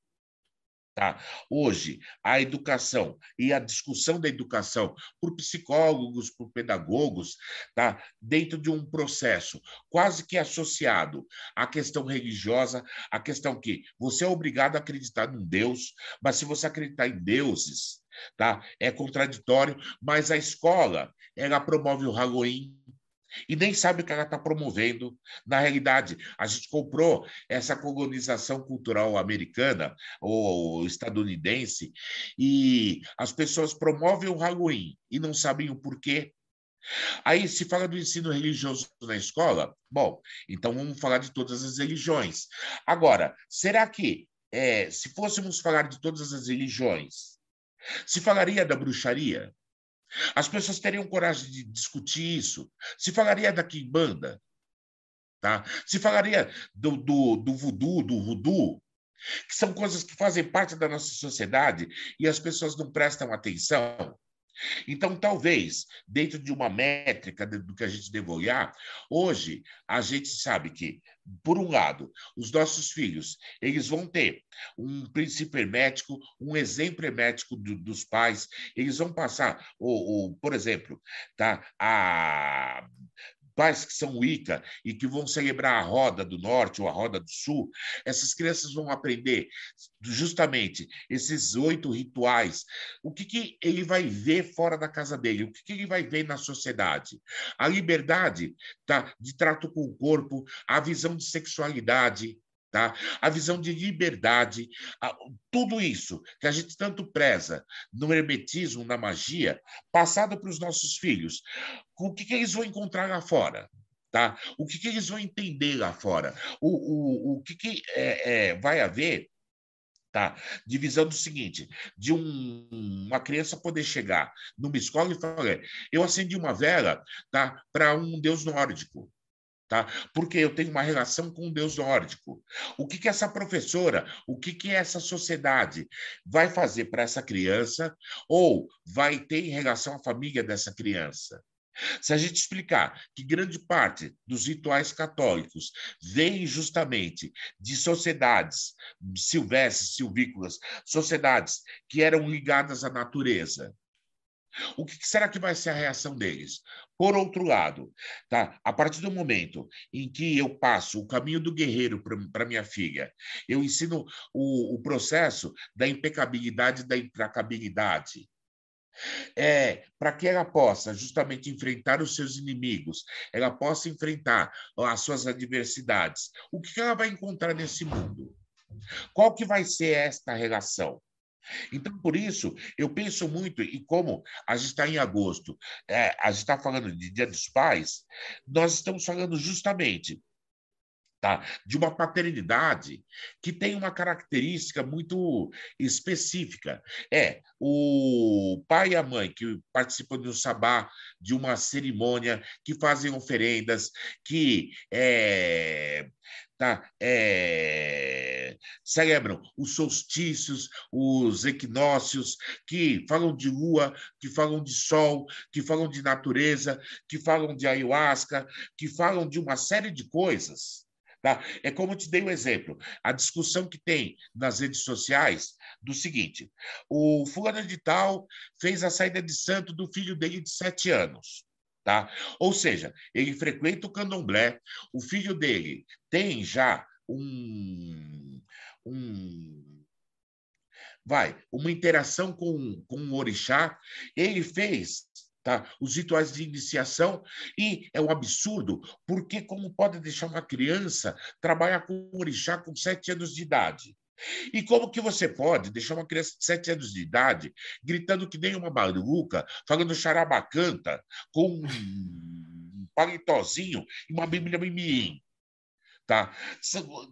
Tá? Hoje, a educação e a discussão da educação por psicólogos, por pedagogos, tá? dentro de um processo quase que associado à questão religiosa, à questão que você é obrigado a acreditar num Deus, mas se você acreditar em deuses, tá? é contraditório, mas a escola ela promove o Halloween, e nem sabe o que ela está promovendo. Na realidade, a gente comprou essa colonização cultural americana ou estadunidense e as pessoas promovem o Halloween e não sabem o porquê. Aí se fala do ensino religioso na escola, bom, então vamos falar de todas as religiões. Agora, será que é, se fôssemos falar de todas as religiões, se falaria da bruxaria? As pessoas teriam coragem de discutir isso. Se falaria da quimbanda, tá? se falaria do, do, do voodoo, do voodoo, que são coisas que fazem parte da nossa sociedade e as pessoas não prestam atenção. Então, talvez, dentro de uma métrica do que a gente deve olhar, hoje a gente sabe que, por um lado, os nossos filhos eles vão ter um princípio hermético, um exemplo hermético do, dos pais, eles vão passar, ou, ou, por exemplo, tá, a pais que são Wicca e que vão celebrar a roda do norte ou a roda do sul, essas crianças vão aprender justamente esses oito rituais. O que, que ele vai ver fora da casa dele? O que, que ele vai ver na sociedade? A liberdade tá, de trato com o corpo, a visão de sexualidade, Tá? A visão de liberdade, a, tudo isso que a gente tanto preza no hermetismo, na magia, passado para os nossos filhos. O que, que eles vão encontrar lá fora? Tá? O que, que eles vão entender lá fora? O, o, o que, que é, é, vai haver tá? Divisão do seguinte, de um, uma criança poder chegar numa escola e falar, eu acendi uma vela, tá? Para um deus nórdico tá? Porque eu tenho uma relação com o Deus nórdico. O que que essa professora, o que que essa sociedade vai fazer para essa criança ou vai ter em relação à família dessa criança? Se a gente explicar que grande parte dos rituais católicos vem justamente de sociedades silvestres, silvícolas, sociedades que eram ligadas à natureza, o que será que vai ser a reação deles? Por outro lado, tá? a partir do momento em que eu passo o caminho do guerreiro para minha filha, eu ensino o, o processo da impecabilidade da implacabilidade. é, para que ela possa justamente enfrentar os seus inimigos, ela possa enfrentar as suas adversidades. O que ela vai encontrar nesse mundo? Qual que vai ser esta relação? Então, por isso, eu penso muito, e como a gente está em agosto, é, a gente está falando de Dia dos Pais, nós estamos falando justamente tá? de uma paternidade que tem uma característica muito específica. É o pai e a mãe que participam de um sabá, de uma cerimônia, que fazem oferendas, que é, tá, é, celebram os solstícios, os equinócios, que falam de lua, que falam de sol, que falam de natureza, que falam de ayahuasca, que falam de uma série de coisas Tá? É como eu te dei um exemplo, a discussão que tem nas redes sociais do seguinte: o fulano de tal fez a saída de santo do filho dele de sete anos. Tá? Ou seja, ele frequenta o candomblé, o filho dele tem já um, um vai, uma interação com, com o orixá, ele fez tá? os rituais de iniciação, e é um absurdo, porque como pode deixar uma criança trabalhar com orixá com sete anos de idade? E como que você pode deixar uma criança de sete anos de idade gritando que nem uma maluca, falando charabacanta, com um palitozinho e uma bíblia mimim? Tá?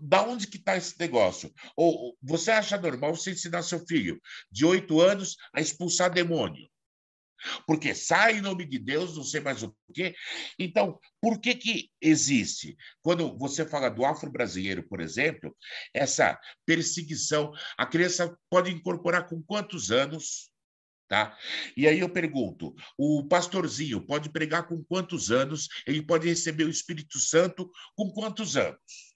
Da onde que está esse negócio? Ou você acha normal você ensinar seu filho de oito anos a expulsar demônio? Porque sai em nome de Deus, não sei mais o quê. Então, por que que existe? Quando você fala do afro-brasileiro, por exemplo, essa perseguição, a criança pode incorporar com quantos anos? Tá? E aí eu pergunto: o pastorzinho pode pregar com quantos anos? Ele pode receber o Espírito Santo com quantos anos?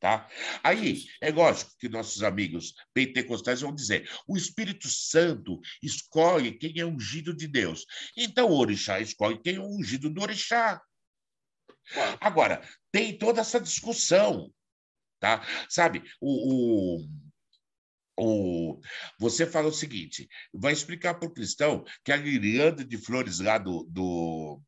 Tá? Aí, é lógico que nossos amigos pentecostais vão dizer: o Espírito Santo escolhe quem é ungido de Deus. Então, o orixá escolhe quem é ungido do orixá. Agora, tem toda essa discussão, tá? Sabe, o, o, o, você fala o seguinte: vai explicar para o cristão que a guirlanda de flores lá do, do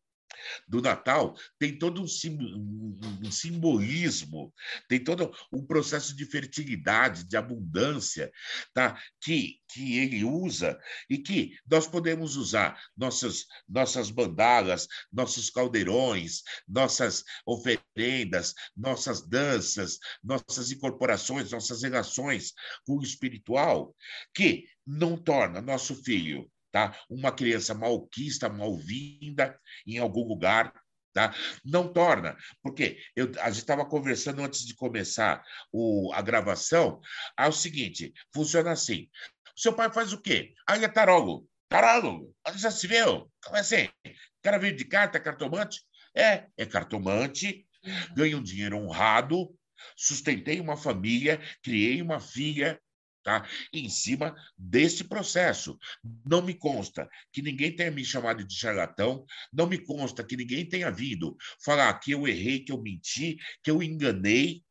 do Natal tem todo um, sim, um, simbolismo, tem todo um processo de fertilidade, de abundância, tá? que, que ele usa e que nós podemos usar nossas, nossas bandalas, nossos caldeirões, nossas oferendas, nossas danças, nossas incorporações, nossas relações com o espiritual, que não torna nosso filho tá? Uma criança malquista, malvinda em algum lugar, tá? Não torna, porque eu, a gente estava conversando antes de começar o, a gravação, é o seguinte, funciona assim, o seu pai faz o quê? Aí é tarólogo, tarólogo, já se viu? Como é assim? O cara veio de carta, cartomante? É, é cartomante, uhum. ganha um dinheiro honrado, sustentei uma família, criei uma filha, tá? em cima desse processo. Não me consta que ninguém tenha me chamado de charlatão, não me consta que ninguém tenha vindo falar que eu errei, que eu menti, que eu enganei.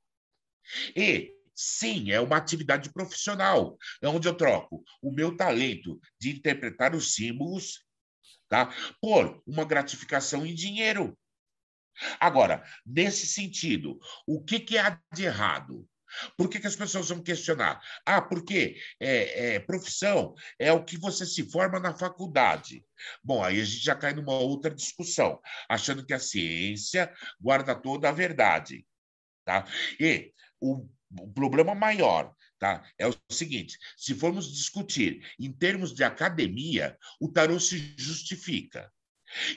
E Sim, é uma atividade profissional, é onde eu troco o meu talento de interpretar os símbolos tá, por uma gratificação em dinheiro. Agora, nesse sentido, o que, que há de errado? Por que, que as pessoas vão questionar? Ah, porque é, é, profissão é o que você se forma na faculdade. Bom, aí a gente já cai numa outra discussão, achando que a ciência guarda toda a verdade. Tá? E o, o problema maior tá? É o seguinte: se formos discutir em termos de academia, o tarô se justifica.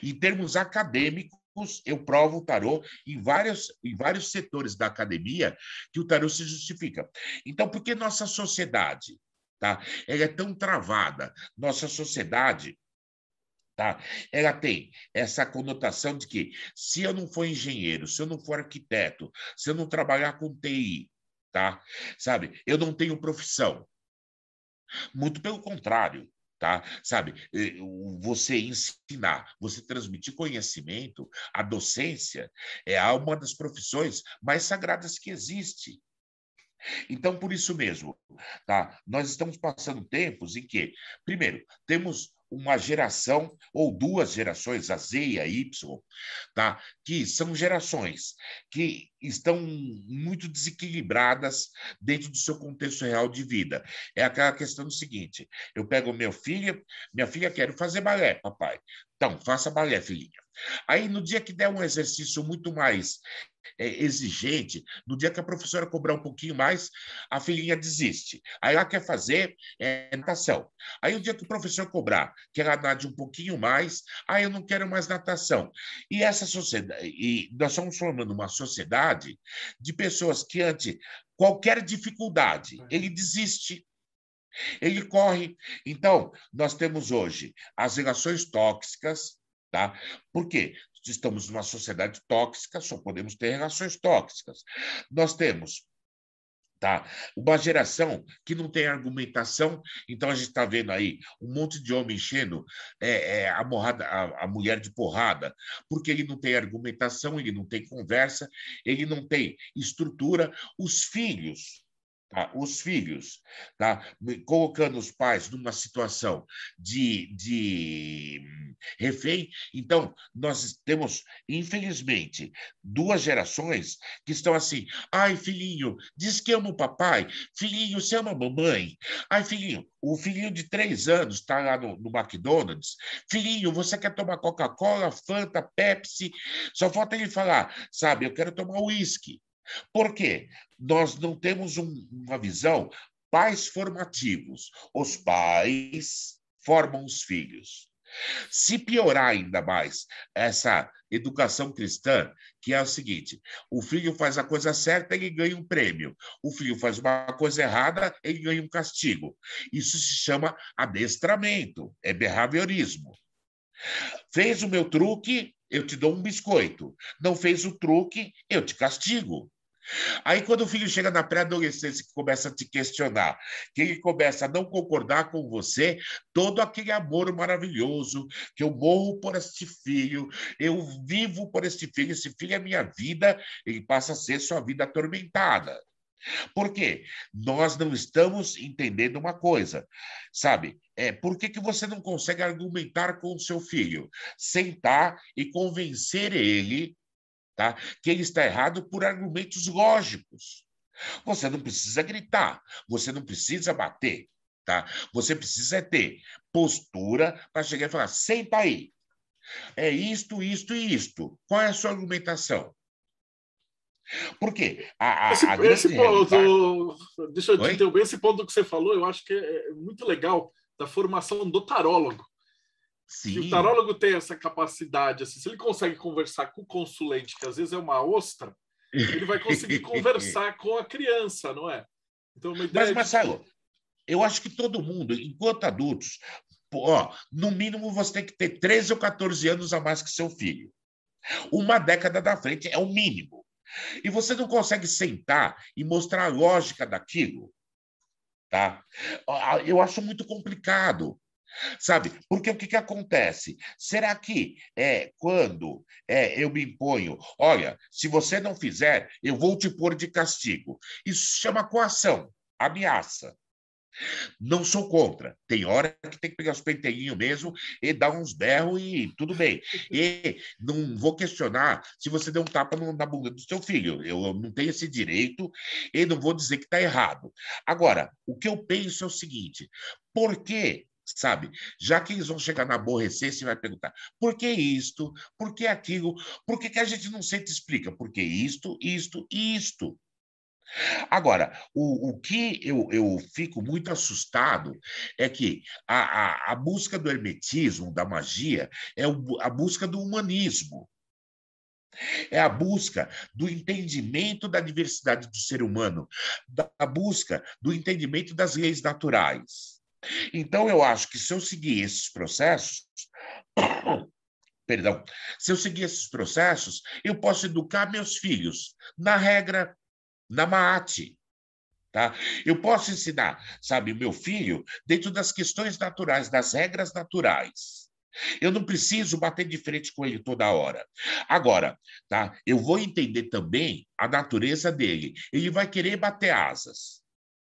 Em termos acadêmicos, eu provo o tarô em, vários, em vários setores da academia que o tarô se justifica. Então, por que nossa sociedade tá? ela é tão travada? Nossa sociedade Tá? Ela tem essa conotação de que se eu não for engenheiro, se eu não for arquiteto, se eu não trabalhar com TI, tá? Sabe? Eu não tenho profissão. Muito pelo contrário, tá? Sabe, você ensinar, você transmitir conhecimento, a docência é uma das profissões mais sagradas que existe. Então, por isso mesmo, tá? Nós estamos passando tempos em que, primeiro, temos uma geração ou duas gerações, a Z e a Y, tá? que são gerações que estão muito desequilibradas dentro do seu contexto real de vida. É aquela questão do seguinte: eu pego meu filho, minha filha quer fazer balé, papai. Então, faça balé, filhinha. Aí, no dia que der um exercício muito mais é, exigente, no dia que a professora cobrar um pouquinho mais, a filhinha desiste. Aí ela quer fazer é, natação. Aí, o dia que o professor cobrar que ela nade um pouquinho mais, aí eu não quero mais natação. E essa sociedade, e nós estamos formando uma sociedade de pessoas que, ante qualquer dificuldade, ele desiste. Ele corre. Então, nós temos hoje as relações tóxicas, tá? Por quê? Estamos numa sociedade tóxica, só podemos ter relações tóxicas. Nós temos Tá? Uma geração que não tem argumentação, então a gente está vendo aí um monte de homem enchendo é, é, a, morrada, a, a, mulher de porrada, porque ele não tem argumentação, ele não tem conversa, ele não tem estrutura. Os filhos Tá? Os filhos, tá? colocando os pais numa situação de, de refém. Então, nós temos, infelizmente, duas gerações que estão assim: ai, filhinho, diz que ama o papai, filhinho, você ama a mamãe. Ai, filhinho, o filhinho de três anos está lá no, no McDonald's. Filhinho, você quer tomar Coca-Cola, Fanta, Pepsi? Só falta ele falar, sabe, eu quero tomar uísque. Por quê? Nós não temos um, uma visão pais formativos. Os pais formam os filhos. Se piorar ainda mais essa educação cristã, que é o seguinte: o filho faz a coisa certa, ele ganha um prêmio. O filho faz uma coisa errada, ele ganha um castigo. Isso se chama adestramento, é behaviorismo. Fez o meu truque, eu te dou um biscoito. Não fez o truque, eu te castigo. Aí, quando o filho chega na pré-adolescência que começa a te questionar, que ele começa a não concordar com você, todo aquele amor maravilhoso, que eu morro por este filho, eu vivo por este filho, esse filho é minha vida, ele passa a ser sua vida atormentada. Por quê? Nós não estamos entendendo uma coisa, sabe? É, por que, que você não consegue argumentar com o seu filho? Sentar e convencer ele tá? que ele está errado por argumentos lógicos. Você não precisa gritar, você não precisa bater, tá? Você precisa ter postura para chegar e falar: senta aí. É isto, isto e isto. Qual é a sua argumentação? Por quê? A, a, esse, a esse ponto, deixa eu te interromper, esse ponto que você falou, eu acho que é muito legal da formação do tarólogo. Se o tarólogo tem essa capacidade, assim, se ele consegue conversar com o consulente, que às vezes é uma ostra, ele vai conseguir conversar com a criança, não é? Então, uma ideia Mas, Marcelo, de... eu acho que todo mundo, enquanto adultos, ó, no mínimo você tem que ter 13 ou 14 anos a mais que seu filho. Uma década da frente é o mínimo. E você não consegue sentar e mostrar a lógica daquilo. Tá? Eu acho muito complicado. Sabe? Porque o que, que acontece? Será que é, quando é, eu me imponho, olha, se você não fizer, eu vou te pôr de castigo? Isso chama coação, ameaça. Não sou contra. Tem hora que tem que pegar os pentelinhos mesmo e dar uns berros e tudo bem. E não vou questionar se você deu um tapa na bunda do seu filho. Eu não tenho esse direito e não vou dizer que está errado. Agora, o que eu penso é o seguinte: por que sabe? Já que eles vão chegar na aborrecer, você vai perguntar por que isto, por que aquilo, por que, que a gente não sempre explica? Por que isto, isto e isto? Agora, o, o que eu, eu fico muito assustado é que a, a, a busca do hermetismo, da magia, é o, a busca do humanismo. É a busca do entendimento da diversidade do ser humano, da busca do entendimento das leis naturais. Então, eu acho que se eu seguir esses processos, perdão, se eu seguir esses processos, eu posso educar meus filhos na regra, na maate. Tá? Eu posso ensinar, sabe, meu filho dentro das questões naturais, das regras naturais. Eu não preciso bater de frente com ele toda hora. Agora, tá? Eu vou entender também a natureza dele. Ele vai querer bater asas.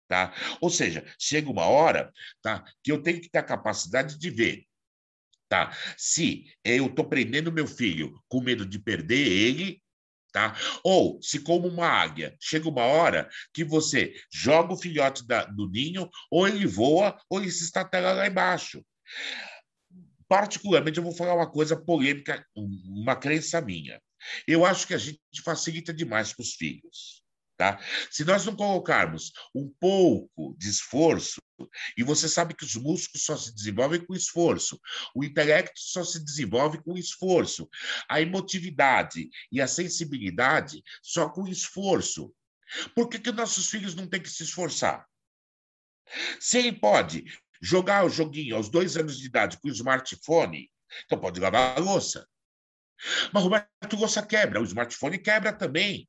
Tá? Ou seja, chega uma hora tá, que eu tenho que ter a capacidade de ver Tá? Se eu estou prendendo meu filho com medo de perder ele, tá? Ou se como uma águia, chega uma hora que você joga o filhote da, do ninho, ou ele voa, ou ele se estatela lá embaixo. Particularmente, eu vou falar uma coisa polêmica, uma crença minha. Eu acho que a gente facilita demais para os filhos. Tá? Se nós não colocarmos um pouco de esforço, e você sabe que os músculos só se desenvolvem com esforço, o intelecto só se desenvolve com esforço, a emotividade e a sensibilidade só com esforço. Por que, que nossos filhos não têm que se esforçar? Se ele pode jogar o joguinho aos dois anos de idade com o smartphone, então pode lavar a louça. Mas Roberto Louça quebra, o smartphone quebra também.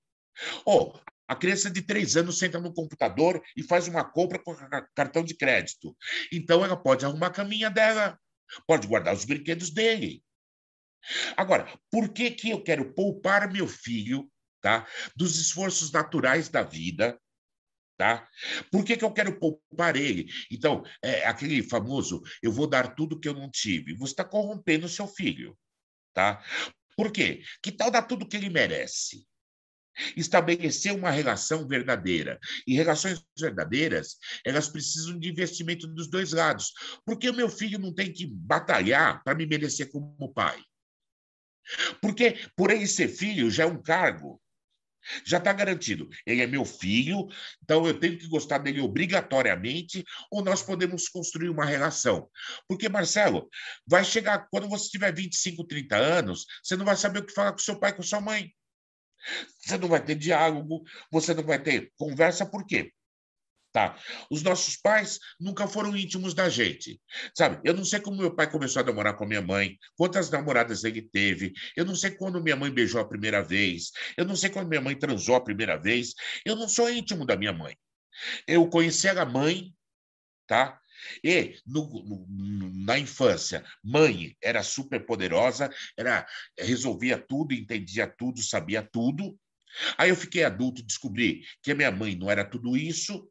Oh, a criança de três anos senta no computador e faz uma compra com cartão de crédito. Então, ela pode arrumar a caminha dela, pode guardar os brinquedos dele. Agora, por que, que eu quero poupar meu filho tá, dos esforços naturais da vida? Tá? Por que, que eu quero poupar ele? Então, é aquele famoso, eu vou dar tudo que eu não tive. Você está corrompendo seu filho. Tá? Por quê? Que tal dar tudo que ele merece? Estabelecer uma relação verdadeira. E relações verdadeiras, elas precisam de investimento dos dois lados. Porque o meu filho não tem que batalhar para me merecer como pai. Porque por ele ser filho já é um cargo. Já está garantido. Ele é meu filho, então eu tenho que gostar dele obrigatoriamente, ou nós podemos construir uma relação. Porque, Marcelo, vai chegar, quando você tiver 25, 30 anos, você não vai saber o que falar com seu pai, com sua mãe. Você não vai ter diálogo, você não vai ter conversa, por quê? Tá. Os nossos pais nunca foram íntimos da gente. Sabe? Eu não sei como meu pai começou a namorar com a minha mãe, quantas namoradas ele teve. Eu não sei quando minha mãe beijou a primeira vez. Eu não sei quando minha mãe transou a primeira vez. Eu não sou íntimo da minha mãe. Eu conheci a mãe, tá? E no, no, na infância, mãe era super poderosa, era resolvia tudo, entendia tudo, sabia tudo. Aí eu fiquei adulto, descobri que a minha mãe não era tudo isso.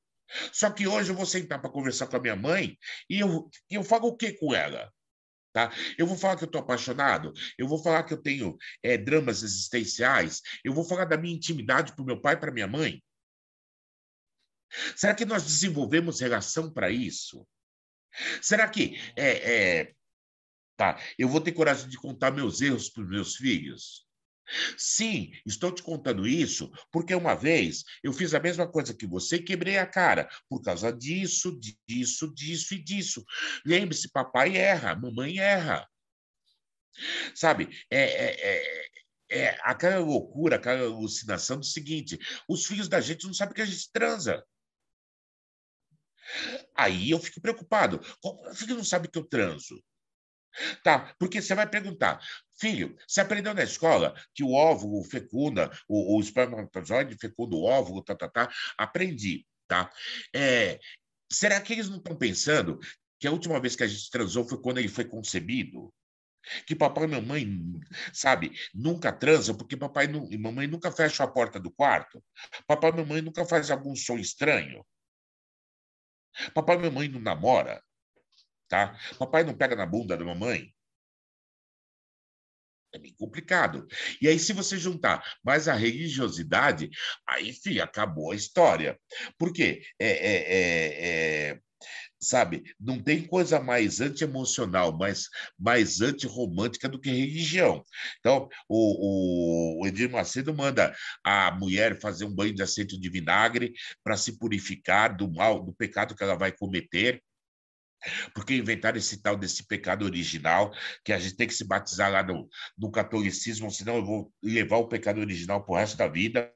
Só que hoje eu vou sentar para conversar com a minha mãe e eu, eu falo o que com ela? Tá? Eu vou falar que eu estou apaixonado, eu vou falar que eu tenho é, dramas existenciais, eu vou falar da minha intimidade para o meu pai e para minha mãe. Será que nós desenvolvemos relação para isso? Será que é, é, tá, eu vou ter coragem de contar meus erros para os meus filhos? Sim, estou te contando isso porque uma vez eu fiz a mesma coisa que você e quebrei a cara por causa disso, disso, disso e disso. Lembre-se, papai erra, mamãe erra. Sabe, é, é, é, é aquela loucura, aquela alucinação do seguinte: os filhos da gente não sabem que a gente transa. Aí eu fico preocupado. Como filho não sabe que eu transo? Tá, porque você vai perguntar, filho, você aprendeu na escola que o óvulo fecunda, o, o espermatozoide fecunda o óvulo, tá, tá, tá? Aprendi, tá? É, será que eles não estão pensando que a última vez que a gente transou foi quando ele foi concebido? Que papai e mamãe, sabe, nunca transam, porque papai e mamãe nunca fecham a porta do quarto. Papai e mamãe nunca faz algum som estranho. Papai e mamãe não namora, tá? Papai não pega na bunda da mamãe. É bem complicado. E aí, se você juntar mais a religiosidade, aí, filho, acabou a história. Por quê? É, é, é, é sabe? Não tem coisa mais antiemocional, mais, mais antirromântica do que religião. Então, o, o, Edir Macedo manda a mulher fazer um banho de assento de vinagre para se purificar do mal, do pecado que ela vai cometer. Porque inventaram esse tal desse pecado original, que a gente tem que se batizar lá no, no catolicismo, senão eu vou levar o pecado original para o resto da vida.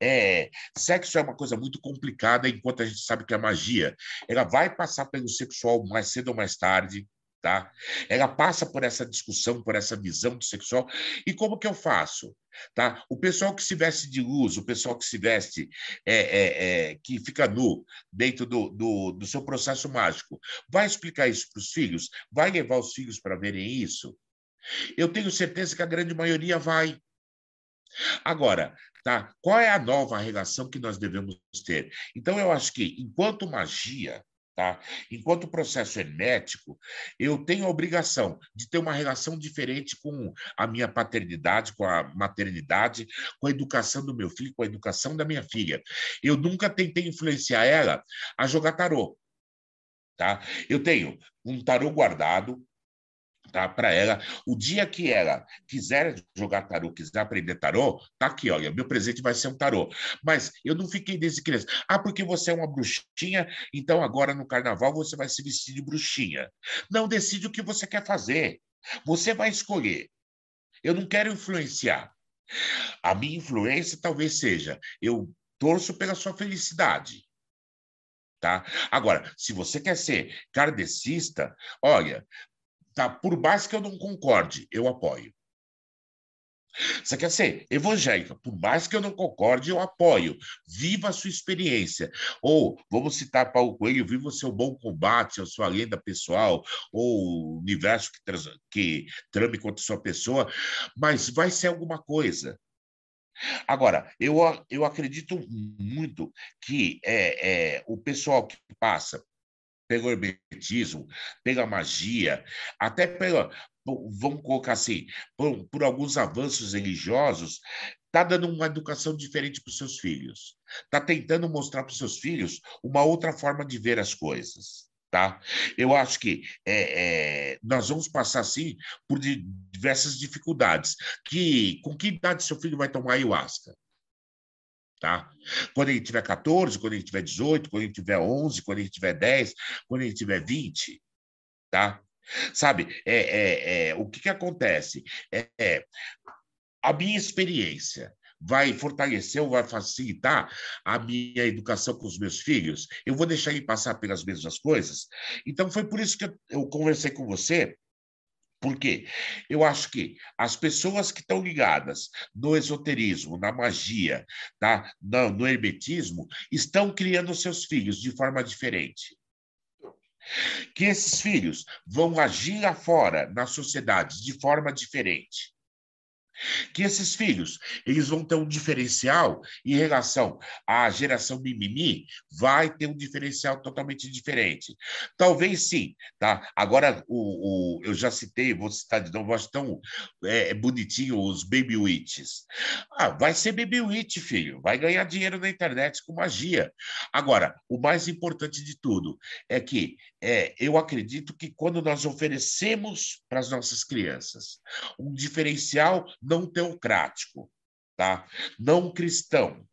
É, sexo é uma coisa muito complicada, enquanto a gente sabe que a magia ela vai passar pelo sexual mais cedo ou mais tarde. Tá? Ela passa por essa discussão, por essa visão do sexual. E como que eu faço? Tá? O pessoal que se veste de luz, o pessoal que se veste, é, é, é, que fica nu dentro do, do, do seu processo mágico, vai explicar isso para os filhos? Vai levar os filhos para verem isso? Eu tenho certeza que a grande maioria vai. Agora, tá? Qual é a nova relação que nós devemos ter? Então, eu acho que, enquanto magia, Tá? Enquanto o processo hermético, eu tenho a obrigação de ter uma relação diferente com a minha paternidade, com a maternidade, com a educação do meu filho, com a educação da minha filha. Eu nunca tentei influenciar ela a jogar tarô. Tá? Eu tenho um tarô guardado, tá? Para ela, o dia que ela quiser jogar tarô, quiser aprender tarô, tá aqui, olha, meu presente vai ser um tarô. Mas eu não fiquei desde criança. Ah, porque você é uma bruxinha, então agora no carnaval você vai se vestir de bruxinha. Não decide o que você quer fazer. Você vai escolher. Eu não quero influenciar. A minha influência talvez seja eu torço pela sua felicidade. Tá? Agora, se você quer ser kardecista, olha, Tá? Por mais que eu não concorde, eu apoio. Você quer ser evangélica, por mais que eu não concorde, eu apoio. Viva a sua experiência. Ou, vamos citar Paulo Coelho, viva o seu bom combate, a sua lenda pessoal, ou o universo que, trans, que trame contra sua pessoa, mas vai ser alguma coisa. Agora, eu, eu acredito muito que é, é, o pessoal que passa pelo hermetismo, pela magia, até pela, vamos colocar assim, por, por alguns avanços religiosos, está dando uma educação diferente para os seus filhos. Está tentando mostrar para os seus filhos uma outra forma de ver as coisas. Tá? Eu acho que é, é, nós vamos passar, sim, por diversas dificuldades. Que, com que idade seu filho vai tomar ayahuasca? Tá? Quando ele tiver 14, quando ele tiver 18, quando ele tiver 11, quando ele tiver 10, quando ele tiver 20, tá? Sabe, é, é, é o que, que acontece? É, é, a minha experiência vai fortalecer ou vai facilitar a minha educação com os meus filhos? Eu vou deixar ele passar pelas mesmas coisas? Então, foi por isso que eu, eu conversei com você, por quê? Eu acho que as pessoas que estão ligadas no esoterismo, na magia, tá? no, no hermetismo, estão criando seus filhos de forma diferente. Que esses filhos vão agir lá fora, na sociedade, de forma diferente que esses filhos eles vão ter um diferencial em relação à geração mimimi, vai ter um diferencial totalmente diferente. Talvez sim, tá? Agora o, o eu já citei, vou citar de novo, acho tão é, bonitinho os baby witches. Ah, vai ser baby witch, filho, vai ganhar dinheiro na internet com magia. Agora, o mais importante de tudo é que é, eu acredito que quando nós oferecemos para as nossas crianças um diferencial não teocrático, tá? não cristão,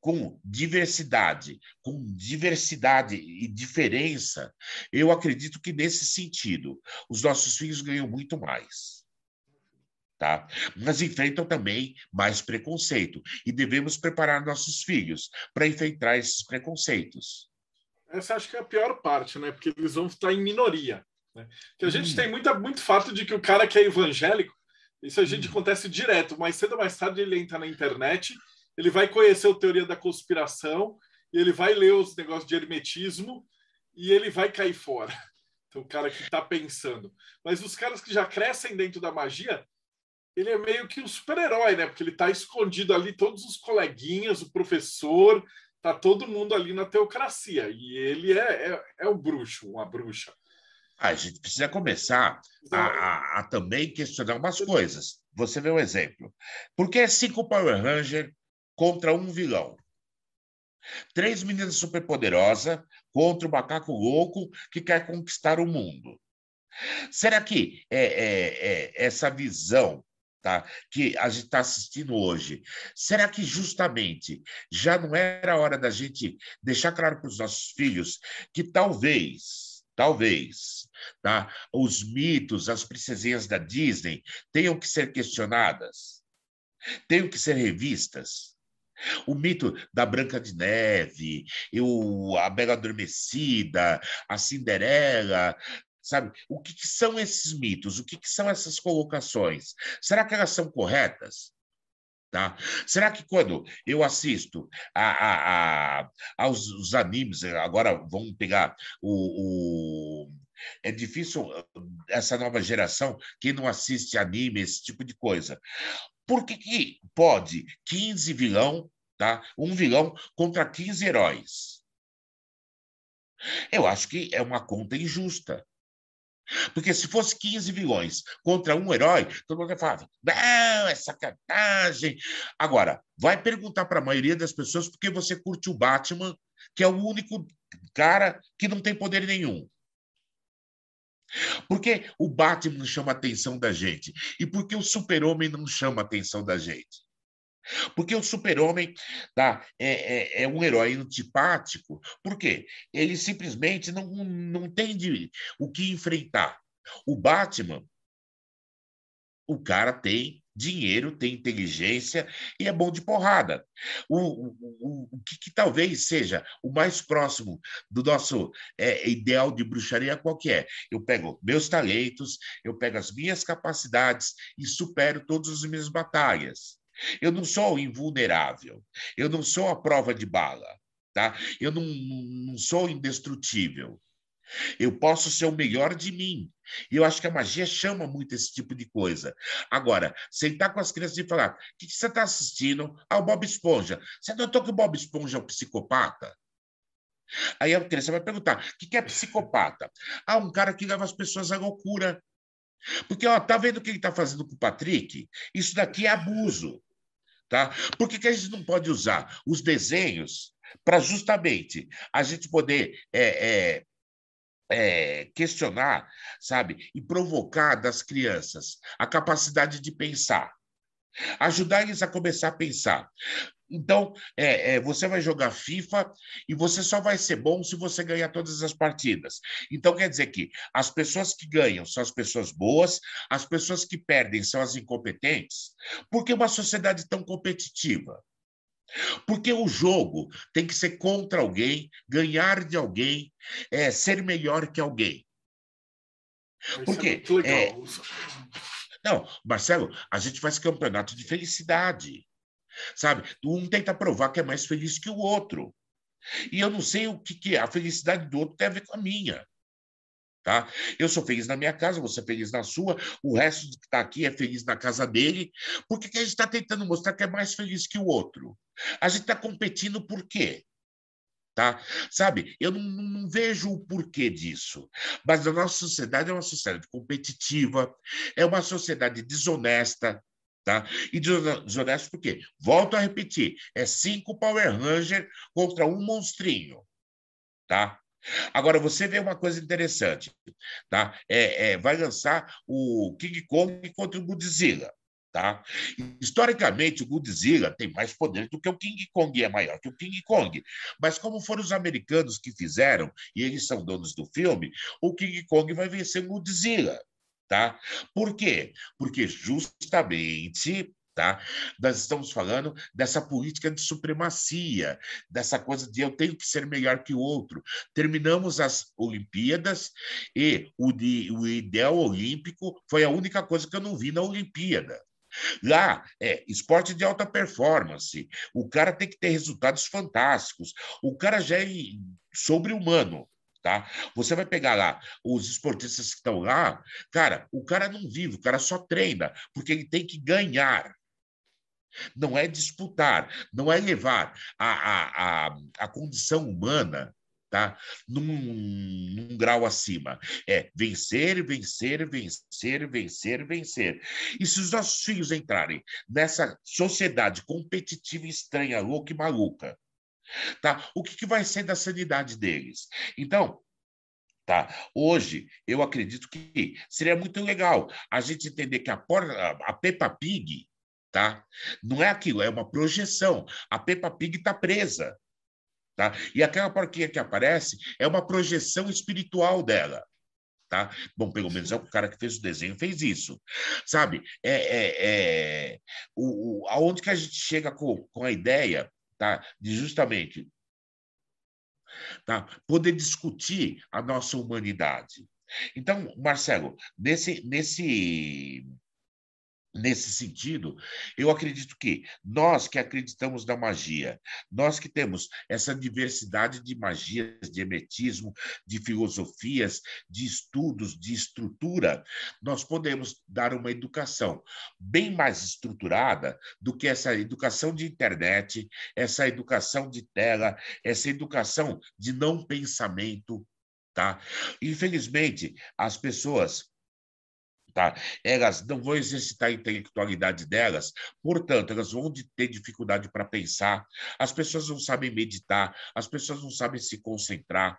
com diversidade, com diversidade e diferença, eu acredito que nesse sentido os nossos filhos ganham muito mais. Tá? Mas enfrentam também mais preconceito e devemos preparar nossos filhos para enfrentar esses preconceitos. Essa acho que é a pior parte, né? Porque eles vão estar em minoria. Né? Que a gente hum. tem muita, muito fato de que o cara que é evangélico, isso a gente hum. acontece direto, mais cedo ou mais tarde ele entra na internet, ele vai conhecer a teoria da conspiração, ele vai ler os negócios de hermetismo e ele vai cair fora. Então, o cara que está pensando. Mas os caras que já crescem dentro da magia, ele é meio que um super-herói, né? Porque ele está escondido ali, todos os coleguinhas, o professor, tá todo mundo ali na teocracia e ele é, é, é o bruxo, uma bruxa. A gente precisa começar a, a, a, também questionar umas coisas. Você vê um exemplo. Por que cinco Power Ranger contra um vilão? Três meninas superpoderosas contra o macaco louco que quer conquistar o mundo. Será que é, é, é essa visão tá? que a gente está assistindo hoje, será que justamente já não era hora da gente deixar claro para os nossos filhos que talvez, talvez, tá? os mitos, as princesinhas da Disney tenham que ser questionadas, tenham que ser revistas? O mito da Branca de Neve, eu, a Bela Adormecida, a Cinderela, sabe? O que, que são esses mitos? O que, que são essas colocações? Será que elas são corretas? Tá? Será que quando eu assisto a, a, a aos os animes, agora vamos pegar o, o, É difícil essa nova geração, quem não assiste anime, esse tipo de coisa. Por que, que pode 15 vilão, tá? um vilão contra 15 heróis? Eu acho que é uma conta injusta. Porque se fosse 15 vilões contra um herói, todo mundo falar, não, é sacanagem. Agora, vai perguntar para a maioria das pessoas por que você curte o Batman, que é o único cara que não tem poder nenhum. Por que o Batman não chama a atenção da gente? E por que o super-homem não chama a atenção da gente? Porque o super-homem tá, é, é, é, um herói antipático. Por quê? Ele simplesmente não, não tem de, o que enfrentar. O Batman, o cara tem dinheiro, tem inteligência e é bom de porrada. O, o, o, o que, que, talvez seja o mais próximo do nosso é, ideal de bruxaria qual que é? Eu pego meus talentos, eu pego as minhas capacidades e supero todas as minhas batalhas. Eu não sou invulnerável. Eu não sou a prova de bala. Tá? Eu não, não sou indestrutível. Eu posso ser o melhor de mim. E eu acho que a magia chama muito esse tipo de coisa. Agora, sentar com as crianças e falar: o que, que você está assistindo? Ah, o Bob Esponja. Você notou que o Bob Esponja é um psicopata? Aí a criança vai perguntar: o que, que é psicopata? Ah, um cara que leva as pessoas à loucura. Porque, ó, tá vendo o que ele está fazendo com o Patrick? Isso daqui é abuso. Tá? Por que, que a gente não pode usar os desenhos para justamente a gente poder é, é, é, questionar, sabe, e provocar das crianças a capacidade de pensar? Ajudar eles a começar a pensar. Então, é, é, você vai jogar FIFA e você só vai ser bom se você ganhar todas as partidas. Então, quer dizer que as pessoas que ganham são as pessoas boas, as pessoas que perdem são as incompetentes. Por que uma sociedade tão competitiva? Porque o jogo tem que ser contra alguém, ganhar de alguém, é, ser melhor que alguém. Porque. É, não, Marcelo, a gente faz campeonato de felicidade sabe? Um tenta provar que é mais feliz que o outro. E eu não sei o que, que é. A felicidade do outro tem a ver com a minha. Tá? Eu sou feliz na minha casa, você é feliz na sua, o resto que está aqui é feliz na casa dele. Por que, que a gente está tentando mostrar que é mais feliz que o outro? A gente está competindo por quê? Tá? Sabe, eu não, não, vejo o porquê disso, mas a nossa sociedade é uma sociedade competitiva, é uma sociedade desonesta, Tá? E desonesto por quê? Volto a repetir: é cinco Power Ranger contra um monstrinho. Tá? Agora, você vê uma coisa interessante. Tá? É, é, vai lançar o King Kong contra o Godzilla. Tá? Historicamente, o Godzilla tem mais poder do que o King Kong, é maior que o King Kong. Mas como foram os americanos que fizeram, e eles são donos do filme, o King Kong vai vencer o Godzilla. Tá? Por quê? Porque justamente Tá? Nós estamos falando dessa política de supremacia, dessa coisa de eu tenho que ser melhor que o outro. Terminamos as Olimpíadas e o, o ideal olímpico foi a única coisa que eu não vi na Olimpíada. Lá é esporte de alta performance. O cara tem que ter resultados fantásticos. O cara já é sobre-humano. Tá? Você vai pegar lá os esportistas que estão lá, cara, o cara não vive, o cara só treina, porque ele tem que ganhar. Não é disputar, não é levar a, a, a, a condição humana tá? Num, num, grau acima. É vencer, vencer, vencer, vencer, vencer. E se os nossos filhos entrarem nessa sociedade competitiva estranha, louca e maluca, Tá? O que, que vai ser da sanidade deles? Então, Tá? Hoje, eu acredito que seria muito legal a gente entender que a, a Peppa Pig tá? não é aquilo, é uma projeção. A Peppa Pig está presa. Tá? E aquela porquinha que aparece é uma projeção espiritual dela. Tá? Bom, pelo menos é o cara que fez o desenho fez isso, sabe? É, é, é o, o, aonde que a gente chega com, com a ideia tá? de justamente tá? poder discutir a nossa humanidade. Então, Marcelo, nesse, nesse, Nesse sentido, eu acredito que nós que acreditamos na magia, nós que temos essa diversidade de magias, de hermetismo, de filosofias, de estudos, de estrutura, nós podemos dar uma educação bem mais estruturada do que essa educação de internet, essa educação de tela, essa educação de não pensamento, tá? Infelizmente, as pessoas Tá? Elas não vão exercitar a intelectualidade delas, portanto, elas vão ter dificuldade para pensar, as pessoas não sabem meditar, as pessoas não sabem se concentrar,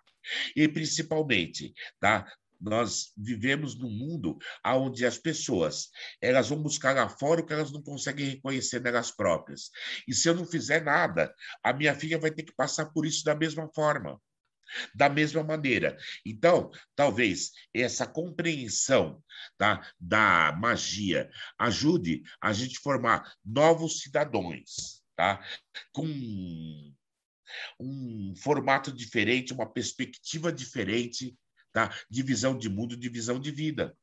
e principalmente, tá? nós vivemos num mundo onde as pessoas elas vão buscar lá fora o que elas não conseguem reconhecer nelas próprias. E se eu não fizer nada, a minha filha vai ter que passar por isso da mesma forma da mesma maneira. Então, talvez essa compreensão tá, da magia ajude a gente formar novos cidadãos, tá? com um formato diferente, uma perspectiva diferente tá? de visão de mundo, de visão de vida.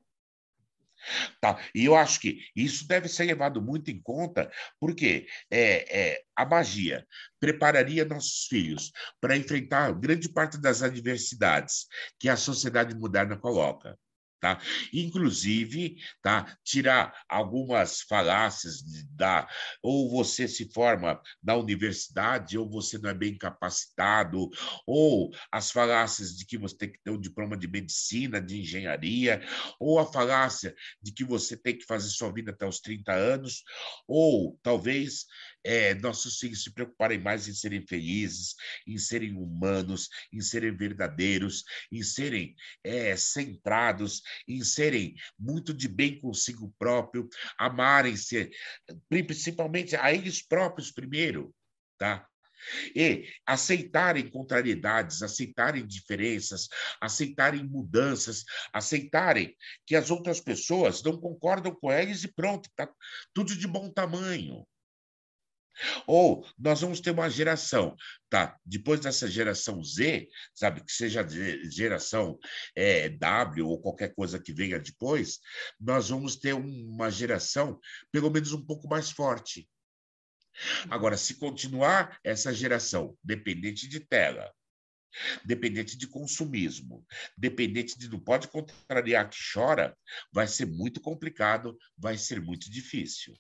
Tá? E eu acho que isso deve ser levado muito em conta, porque é, é, a magia prepararia nossos filhos para enfrentar grande parte das adversidades que a sociedade moderna coloca tá? Inclusive, tá? Tirar algumas falácias da ou você se forma na universidade ou você não é bem capacitado, ou as falácias de que você tem que ter um diploma de medicina, de engenharia, ou a falácia de que você tem que fazer sua vida até os 30 anos, ou talvez é, nossos filhos se preocuparem mais em serem felizes, em serem humanos, em serem verdadeiros, em serem é, centrados, em serem muito de bem consigo próprio, amarem-se, principalmente a eles próprios primeiro, tá? E aceitarem contrariedades, aceitarem diferenças, aceitarem mudanças, aceitarem que as outras pessoas não concordam com eles e pronto, tá tudo de bom tamanho. Ou nós vamos ter uma geração, tá? Depois dessa geração Z, sabe, que seja geração é, W ou qualquer coisa que venha depois, nós vamos ter uma geração pelo menos um pouco mais forte. Agora, se continuar essa geração dependente de tela, dependente de consumismo, dependente de não pode contrariar que chora, vai ser muito complicado, vai ser muito difícil.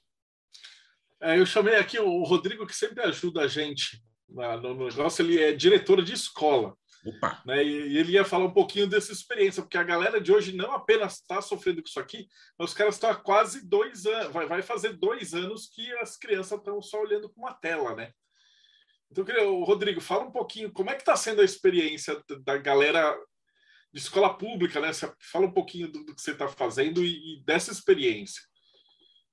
É, eu chamei aqui o Rodrigo, que sempre ajuda a gente no negócio, ele é diretor de escola. Opa. Né? E ele ia falar um pouquinho dessa experiência, porque a galera de hoje não apenas está sofrendo com isso aqui, mas os caras estão há quase dois anos, vai, vai fazer dois anos que as crianças estão só olhando com uma tela, né? Então, Rodrigo, fala um pouquinho como é que está sendo a experiência da galera de escola pública, né? Você fala um pouquinho do, do que você está fazendo e, e dessa experiência.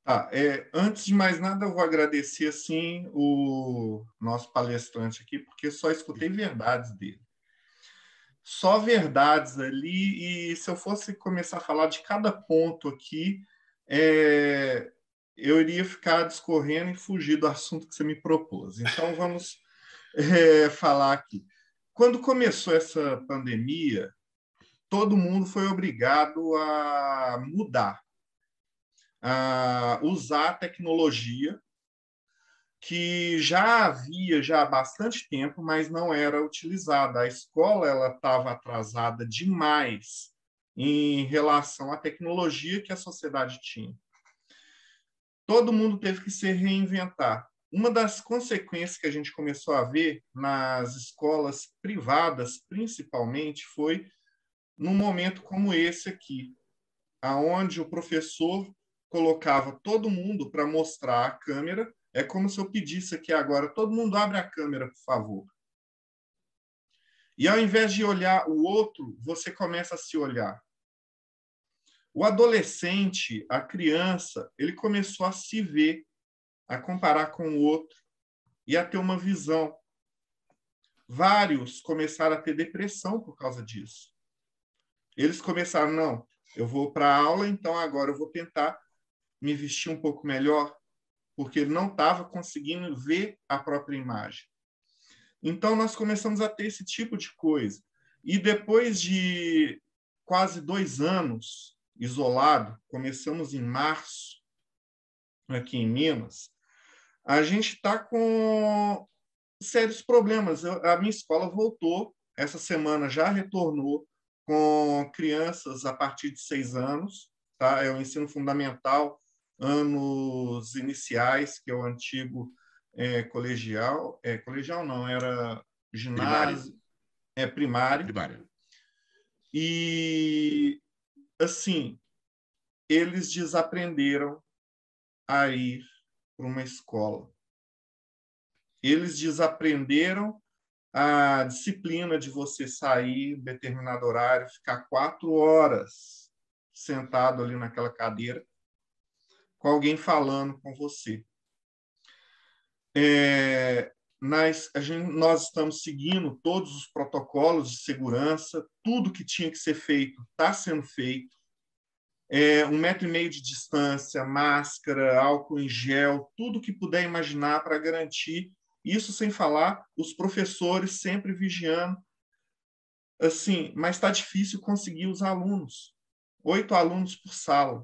Ah, é, antes de mais nada, eu vou agradecer assim o nosso palestrante aqui, porque só escutei verdades dele. Só verdades ali, e se eu fosse começar a falar de cada ponto aqui, é, eu iria ficar discorrendo e fugir do assunto que você me propôs. Então, vamos é, falar aqui. Quando começou essa pandemia, todo mundo foi obrigado a mudar uh, usar tecnologia que já havia já há bastante tempo, mas não era utilizada. A escola ela estava atrasada demais em relação à tecnologia que a sociedade tinha. Todo mundo teve que se reinventar. Uma das consequências que a gente começou a ver nas escolas privadas, principalmente, foi num momento como esse aqui, aonde o professor colocava todo mundo para mostrar a câmera. É como se eu pedisse aqui agora: todo mundo abre a câmera, por favor. E ao invés de olhar o outro, você começa a se olhar. O adolescente, a criança, ele começou a se ver, a comparar com o outro e a ter uma visão. Vários começaram a ter depressão por causa disso. Eles começaram, não, eu vou para a aula, então agora eu vou tentar me vestir um pouco melhor, porque ele não estava conseguindo ver a própria imagem. Então, nós começamos a ter esse tipo de coisa. E depois de quase dois anos isolado, começamos em março, aqui em Minas, a gente está com sérios problemas. A minha escola voltou, essa semana já retornou com crianças a partir de seis anos, tá? É o ensino fundamental, anos iniciais, que é o antigo é, colegial. É, colegial não, era ginásio, primário. é primário. Primário. E, assim, eles desaprenderam a ir para uma escola. Eles desaprenderam a disciplina de você sair em determinado horário, ficar quatro horas sentado ali naquela cadeira, com alguém falando com você. É, nós, gente, nós estamos seguindo todos os protocolos de segurança, tudo que tinha que ser feito está sendo feito. É, um metro e meio de distância, máscara, álcool em gel, tudo que puder imaginar para garantir isso sem falar os professores sempre vigiando. Assim, mas está difícil conseguir os alunos. Oito alunos por sala.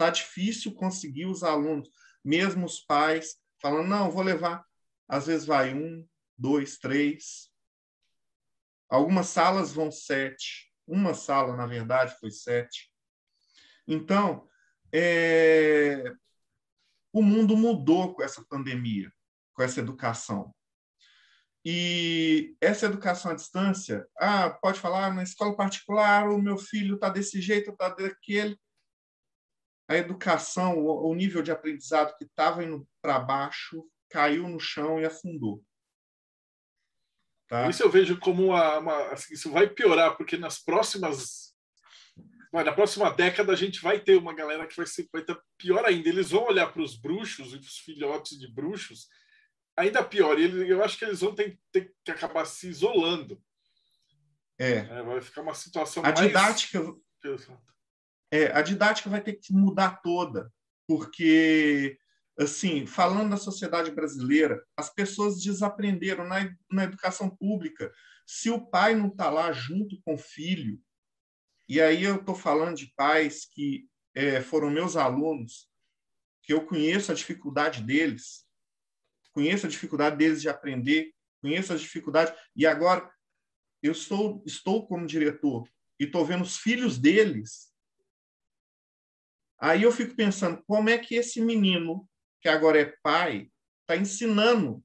Está difícil conseguir os alunos. Mesmo os pais falando, não, vou levar. Às vezes vai um, dois, três. Algumas salas vão sete. Uma sala, na verdade, foi sete. Então, é, o mundo mudou com essa pandemia, com essa educação. E essa educação à distância, ah, pode falar na escola particular, o meu filho está desse jeito, está daquele. A educação, o nível de aprendizado que estava indo para baixo, caiu no chão e afundou. Tá? Isso eu vejo como uma, uma assim, isso vai piorar, porque nas próximas mas na próxima década a gente vai ter uma galera que vai ser vai ter pior ainda. Eles vão olhar para os bruxos e os filhotes de bruxos ainda pior. E eles, eu acho que eles vão ter, ter que acabar se isolando. É. é. vai ficar uma situação a mais... didática é, a didática vai ter que mudar toda, porque assim, falando da sociedade brasileira, as pessoas desaprenderam na, na educação pública. Se o pai não está lá junto com o filho, e aí eu estou falando de pais que é, foram meus alunos, que eu conheço a dificuldade deles, conheço a dificuldade deles de aprender, conheço a dificuldade. E agora eu sou, estou como diretor e estou vendo os filhos deles. Aí eu fico pensando, como é que esse menino, que agora é pai, está ensinando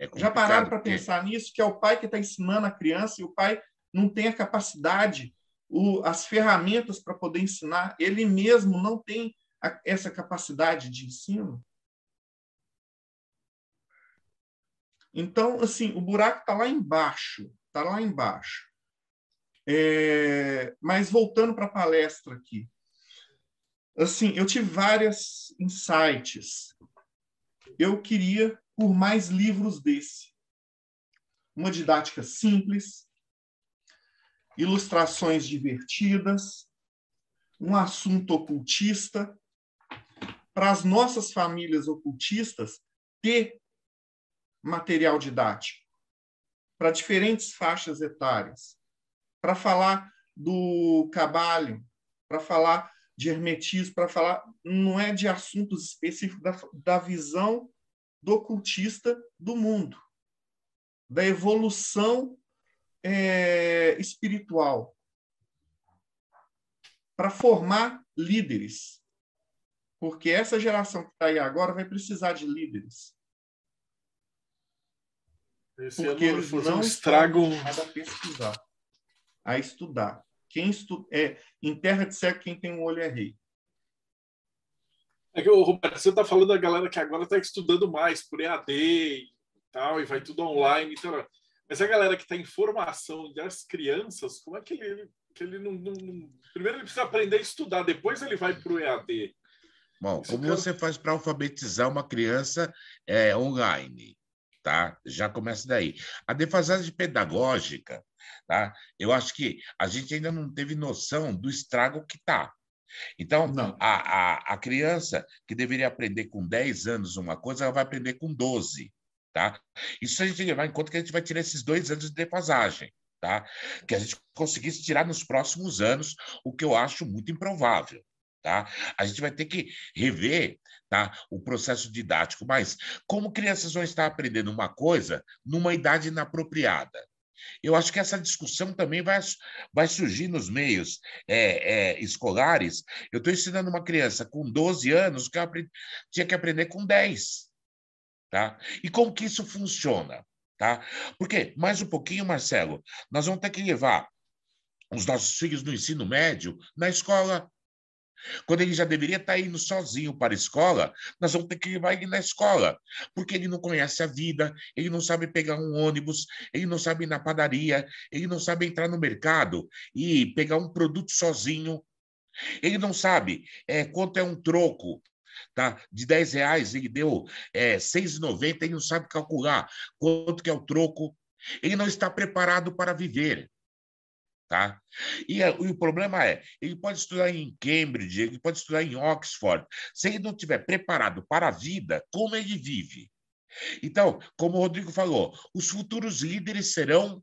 É Já pararam para pensar nisso? Que é o pai que está ensinando a criança e o pai não tem a capacidade, o, as ferramentas para poder ensinar, ele mesmo não tem a, essa capacidade de ensino. Então, assim, o buraco está lá embaixo, está lá embaixo. É, mas voltando para a palestra aqui, assim, eu tive várias insights. Eu queria por mais livros desse. Uma didática simples, ilustrações divertidas, um assunto ocultista, para as nossas famílias ocultistas ter material didático para diferentes faixas etárias, para falar do cabalho, para falar de hermetismo, para falar não é de assuntos específicos da, da visão do ocultista do mundo, da evolução é, espiritual, para formar líderes. Porque essa geração que está aí agora vai precisar de líderes. Esse porque eles não estragam a pesquisar, a estudar. Quem estu... é, em terra de cego, quem tem um olho é rei. É que, Roberto, você está falando da galera que agora está estudando mais por EAD e tal, e vai tudo online. Então, mas a galera que está em formação das crianças, como é que ele, que ele não, não, não, Primeiro ele precisa aprender a estudar, depois ele vai para o EAD. Bom, Isso como que... você faz para alfabetizar uma criança é, online? Tá? Já começa daí. A defasagem pedagógica, tá? eu acho que a gente ainda não teve noção do estrago que está. Então, a, a, a, criança que deveria aprender com 10 anos uma coisa, ela vai aprender com 12. Tá? Isso a gente levar em conta que a gente vai tirar esses dois anos de defasagem. tá? que a gente conseguisse tirar nos próximos anos, o que eu acho muito improvável. Tá? A gente vai ter que rever tá, o processo didático, mas como crianças vão estar aprendendo uma coisa numa idade inapropriada? Eu acho que essa discussão também vai, vai surgir nos meios é, é, escolares. Eu estou ensinando uma criança com 12 anos que aprendi, tinha que aprender com 10. Tá? E como que isso funciona? Tá? Porque, mais um pouquinho, Marcelo, nós vamos ter que levar os nossos filhos no ensino médio na escola. Quando ele já deveria estar indo sozinho para a escola, nós vamos ter que levar ele na escola, porque ele não conhece a vida, ele não sabe pegar um ônibus, ele não sabe ir na padaria, ele não sabe entrar no mercado e pegar um produto sozinho. Ele não sabe é, quanto é um troco, tá? De 10 reais ele deu é, 6,90, ele não sabe calcular quanto que é o troco. Ele não está preparado para viver. Tá? E, e, o problema é, ele pode estudar em Cambridge, ele pode estudar em Oxford. Se ele não estiver preparado para a vida, como ele vive? Então, como o Rodrigo falou, os futuros líderes serão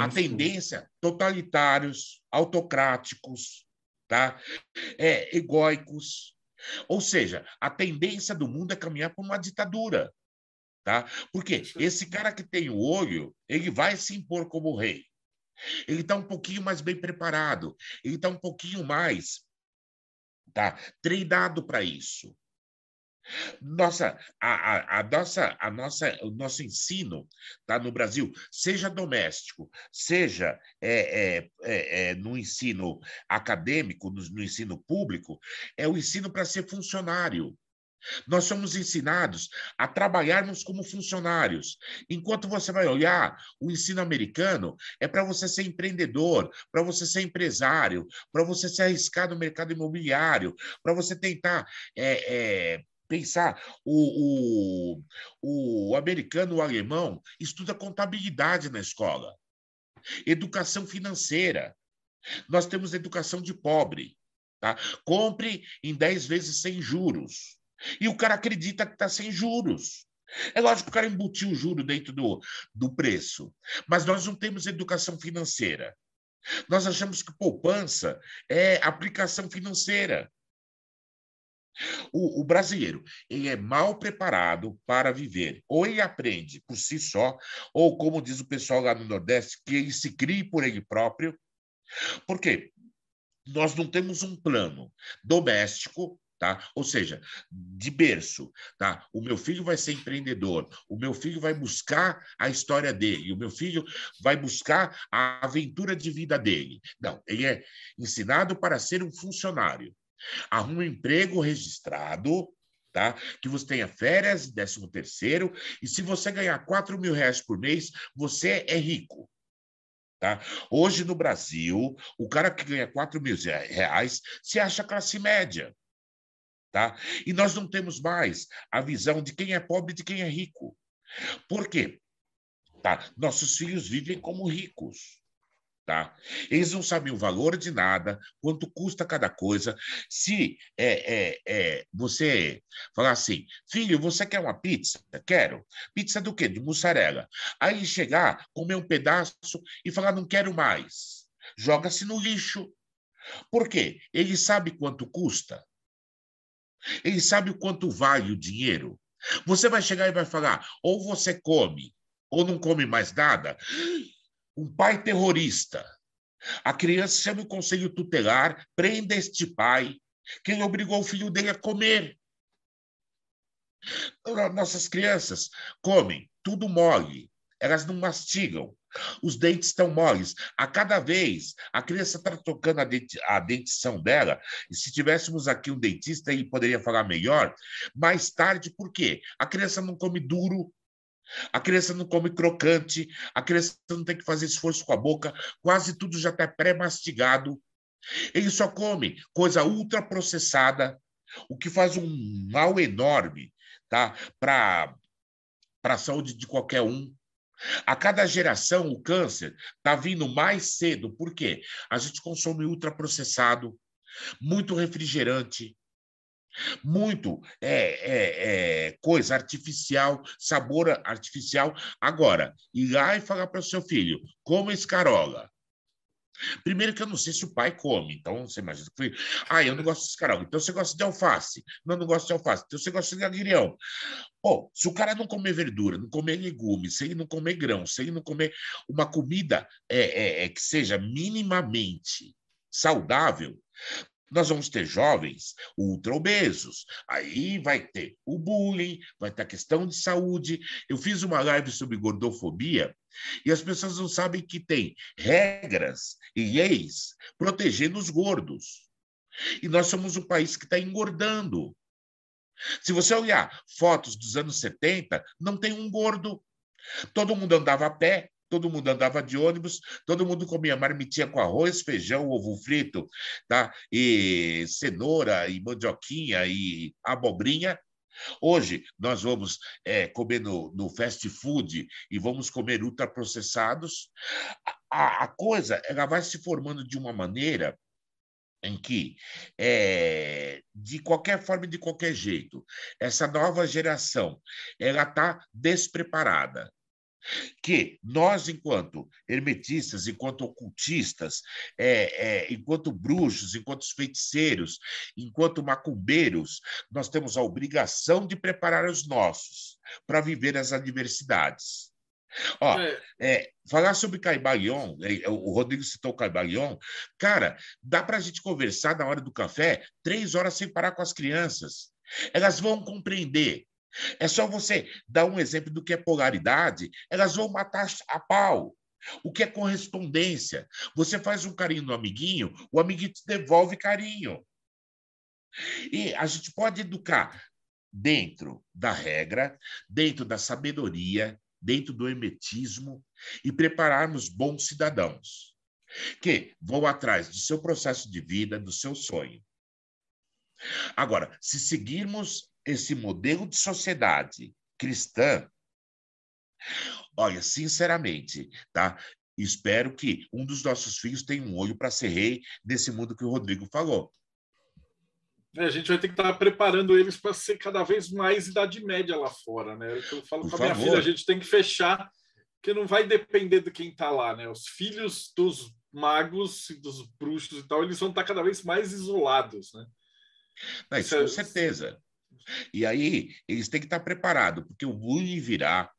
a tendência totalitários, autocráticos, tá? É, egóicos. Ou seja, a tendência do mundo é caminhar para uma ditadura. Tá? Porque esse cara que tem o olho, ele vai se impor como rei. Ele está um pouquinho mais bem preparado, ele está um pouquinho mais tá, treinado para isso. Nossa, a, a, a, nossa, a nossa, o nosso ensino tá, no Brasil, seja doméstico, seja é, é, é, é no ensino acadêmico, no, no ensino público, é o ensino para ser funcionário. Nós somos ensinados a trabalharmos como funcionários. Enquanto você vai olhar, o ensino americano é para você ser empreendedor, para você ser empresário, para você se arriscar no mercado imobiliário, para você tentar é, é, pensar. O, o, o americano, o alemão, estuda contabilidade na escola, educação financeira. Nós temos educação de pobre. Tá? Compre em 10 vezes sem juros. E o cara acredita que está sem juros. É lógico que o cara embutiu o juro dentro do, do preço, mas nós não temos educação financeira. Nós achamos que poupança é aplicação financeira. O, o, brasileiro ele é mal preparado para viver. Ou ele aprende por si só, ou como diz o pessoal lá no Nordeste, que ele se crie por ele próprio. Por quê? Nós não temos um plano doméstico Tá? Ou seja, de berço, tá? O meu filho vai ser empreendedor, o meu filho vai buscar a história dele, o meu filho vai buscar a aventura de vida dele. Não, ele é ensinado para ser um funcionário. Arruma um emprego registrado, tá? Que você tenha férias, décimo terceiro, e se você ganhar 4 mil reais por mês, você é rico. Tá? Hoje no Brasil, o cara que ganha 4 mil reais se acha classe média. Tá? E nós não temos mais a visão de quem é pobre e de quem é rico. Por quê? Tá? Nossos filhos vivem como ricos. Tá? Eles não sabem o valor de nada, quanto custa cada coisa. Se é, é, é, você falar assim, filho, você quer uma pizza? Quero. Pizza do quê? De mussarela. Aí chegar, comer um pedaço e falar, não quero mais. Joga-se no lixo. Por quê? Ele sabe quanto custa. Ele sabe o quanto vale o dinheiro. Você vai chegar e vai falar: ou você come, ou não come mais nada. Um pai terrorista. A criança chama o conselho tutelar, prenda este pai, que ele obrigou o filho dele a comer. Nossas crianças comem tudo mole, elas não mastigam. Os dentes estão moles. A cada vez, a criança está tocando a, a dentição dela, e se tivéssemos aqui um dentista, ele poderia falar melhor. Mais tarde, por quê? A criança não come duro, a criança não come crocante, a criança não tem que fazer esforço com a boca, quase tudo já está pré-mastigado. Ele só come coisa ultraprocessada, o que faz um mal enorme tá? para a saúde de qualquer um. A cada geração, o câncer está vindo mais cedo. Por quê? A gente consome ultraprocessado, muito refrigerante, Muito é, é, é, coisa artificial, sabor artificial. Agora, ir lá e falar para o seu filho, coma escarola. Primeiro que eu não sei se o pai come, então você imagina que ah, eu não gosto de escarola, então você gosta de alface. Não, não gosto de alface, então você gosta de agrião. Pô, se o cara não comer verdura, não comer legumes, se ele não comer grão, se ele não comer uma comida é, é, é que seja minimamente saudável, nós vamos ter jovens ultra obesos. Aí vai ter o bullying, vai ter a questão de saúde. Eu fiz uma live sobre gordofobia e as pessoas não sabem que tem regras e leis protegendo os gordos. E nós somos um país que está engordando. Se você olhar fotos dos anos 70, não tem um gordo. Todo mundo andava a pé, todo mundo andava de ônibus, todo mundo comia marmitinha com arroz, feijão, ovo frito, tá? e cenoura, e mandioquinha, e abobrinha. Hoje, nós vamos é, comer no, no, fast food e vamos comer ultraprocessados. A, a coisa ela vai se formando de uma maneira em que, é, de qualquer forma e de qualquer jeito, essa nova geração ela está despreparada que nós, enquanto hermetistas, enquanto ocultistas, é, é, enquanto bruxos, enquanto feiticeiros, enquanto macumbeiros, nós temos a obrigação de preparar os nossos para viver as adversidades. Ó, é. é falar sobre Caibalion, é, o Rodrigo citou Caibalion, cara, dá para a gente conversar na hora do café três horas sem parar com as crianças. Elas vão compreender é só você dar um exemplo do que é polaridade, elas vão matar a pau. O que é correspondência? Você faz um carinho no amiguinho, o amiguinho te devolve carinho. E a gente pode educar dentro da regra, dentro da sabedoria, dentro do hermetismo e prepararmos bons cidadãos que vão atrás do seu processo de vida, do seu sonho. Agora, se seguirmos esse modelo de sociedade cristã, olha, sinceramente, tá? Espero que um dos nossos filhos tenha um olho para ser rei nesse mundo que o Rodrigo falou. É, a gente vai ter que estar preparando eles para ser cada vez mais idade média lá fora, né? Eu falo com a minha filha, a gente tem que fechar, que não vai depender de quem está lá, né? Os filhos dos magos, dos bruxos e tal, eles vão estar cada vez mais isolados, né? Não, isso, isso com é... certeza. E aí eles têm que estar preparados, porque o bullying virá,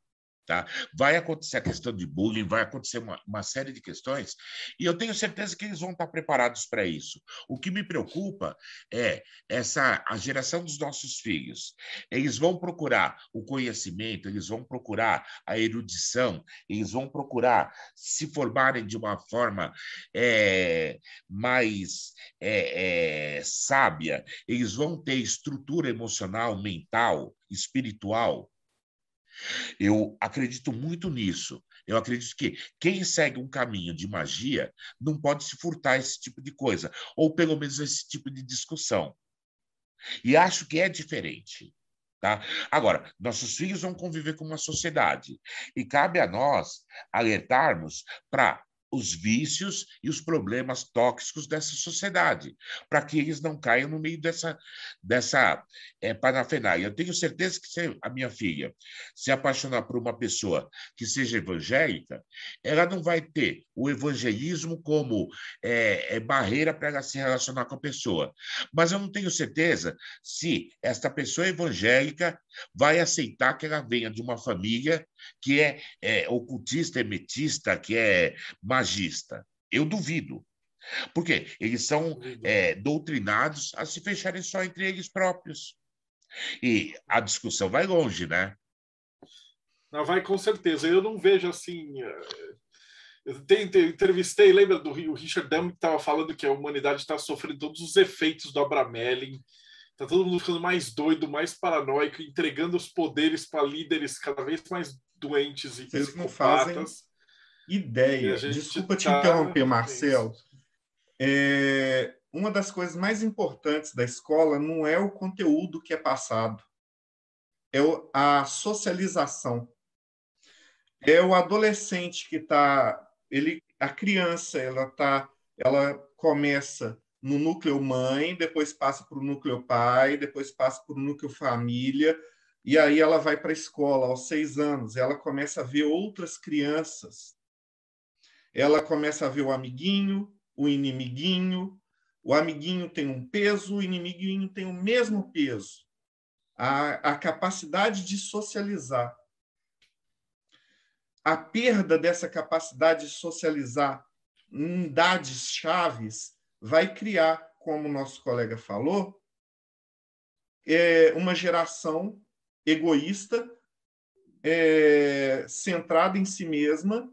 Tá? Vai acontecer a questão de bullying, vai acontecer uma, uma, série de questões, e eu tenho certeza que eles vão estar preparados para isso. O que me preocupa é essa a geração dos nossos filhos. Eles vão procurar o conhecimento, eles vão procurar a erudição, eles vão procurar se formarem de uma forma é, mais é, é, sábia, eles vão ter estrutura emocional, mental, espiritual eu acredito muito nisso. Eu acredito que quem segue um caminho de magia não pode se furtar esse tipo de coisa, ou pelo menos esse tipo de discussão. E acho que é diferente. Tá? Agora, nossos filhos vão conviver com uma sociedade e cabe a nós alertarmos para os vícios e os problemas tóxicos dessa sociedade, para que eles não caiam no meio dessa, dessa é. Eu tenho certeza que se a minha filha se apaixonar por uma pessoa que seja evangélica, ela não vai ter o evangelismo como é, é barreira para ela se relacionar com a pessoa. Mas eu não tenho certeza se esta pessoa evangélica vai aceitar que ela venha de uma família que é, é ocultista, hermetista, que é magista. Eu duvido. Porque eles são é, doutrinados a se fecharem só entre eles próprios. E a discussão vai longe, né? Não, vai com certeza. Eu não vejo assim. É, eu entrevistei, lembra do Richard Dam que estava falando que a humanidade está sofrendo todos os efeitos do Abramelin. Está todo mundo ficando mais doido, mais paranoico, entregando os poderes para líderes cada vez mais doentes e Vocês não fazem ideia. Desculpa te tá... interromper, Marcelo. É, uma das coisas mais importantes da escola não é o conteúdo que é passado, é a socialização. É o adolescente que está, ele, a criança, ela tá, ela começa no núcleo mãe, depois passa para o núcleo pai, depois passa para o núcleo família, e aí ela vai para a escola aos seis anos, ela começa a ver outras crianças. Ela começa a ver o amiguinho, o inimiguinho. O amiguinho tem um peso, o inimiguinho tem o mesmo peso. A, a capacidade de socializar. A perda dessa capacidade de socializar em idades chaves vai criar, como nosso colega falou, é, uma geração egoísta, é, centrada em si mesma,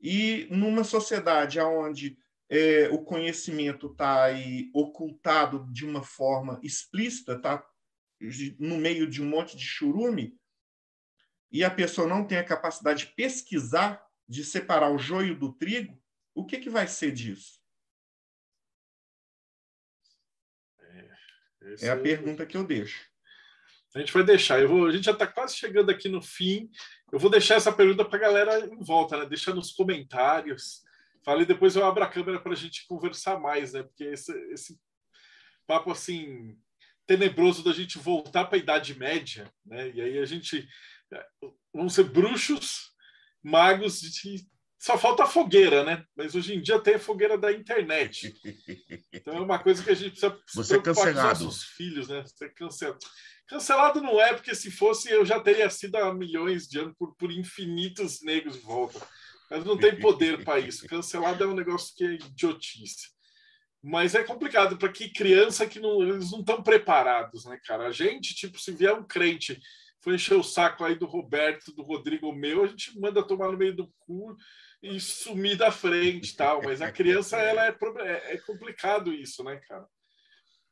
e numa sociedade onde é, o conhecimento está ocultado de uma forma explícita, está no meio de um monte de churume, e a pessoa não tem a capacidade de pesquisar, de separar o joio do trigo, o que, que vai ser disso? É, é a pergunta que eu deixo. A gente vai deixar. Eu vou, a gente já está quase chegando aqui no fim. Eu vou deixar essa pergunta para a galera em volta, né? Deixa nos comentários. Fale depois eu abro a câmera para a gente conversar mais, né? Porque esse, esse papo assim tenebroso da gente voltar para a Idade Média, né? E aí a gente vamos ser bruxos, magos de só falta a fogueira, né? Mas hoje em dia tem a fogueira da internet. Então é uma coisa que a gente precisa Você é cancelado. com nossos filhos, né? Você é cancelado. Cancelado não é, porque se fosse eu já teria sido há milhões de anos por, por infinitos negros de volta. Mas não tem poder para isso. Cancelado é um negócio que é idiotice. Mas é complicado para que criança que não, eles não estão preparados, né, cara? A gente, tipo, se vier um crente foi encher o saco aí do Roberto, do Rodrigo meu, a gente manda tomar no meio do cu e sumir da frente tal. Mas a criança, ela é, é, é complicado isso, né, cara?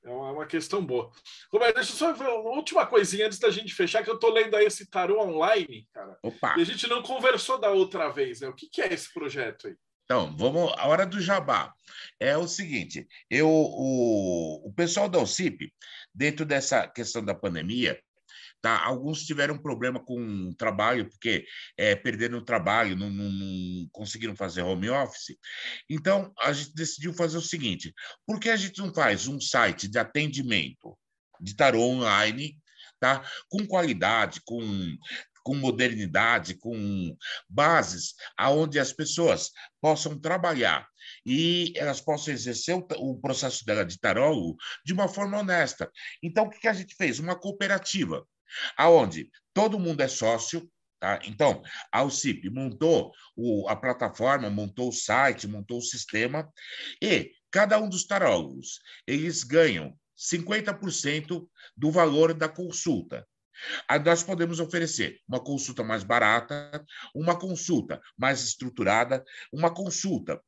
É uma, uma, questão boa. Roberto, deixa eu só ver uma última coisinha antes da gente fechar, que eu estou lendo aí esse tarô online, cara. Opa. E a gente não conversou da outra vez, né? O que, que é esse projeto aí? Então, vamos. A hora do jabá. É o seguinte: eu, o, o pessoal da OCIP, dentro dessa questão da pandemia, Tá? Alguns tiveram problema com o trabalho, porque é, perderam o trabalho, não, não, não, conseguiram fazer home office. Então, a gente decidiu fazer o seguinte: por que a gente não faz um site de atendimento de tarô online, tá? com qualidade, com com modernidade, com bases aonde as pessoas possam trabalhar e elas possam exercer o, o processo dela de tarólogo de uma forma honesta. Então, o que a gente fez? Uma cooperativa aonde todo mundo é sócio, Tá? Então, a UCIP montou o, a plataforma, montou o site, montou o sistema, e cada um dos tarólogos, eles ganham 50% do valor da consulta. Nós podemos oferecer uma consulta mais barata, uma consulta mais estruturada, uma consulta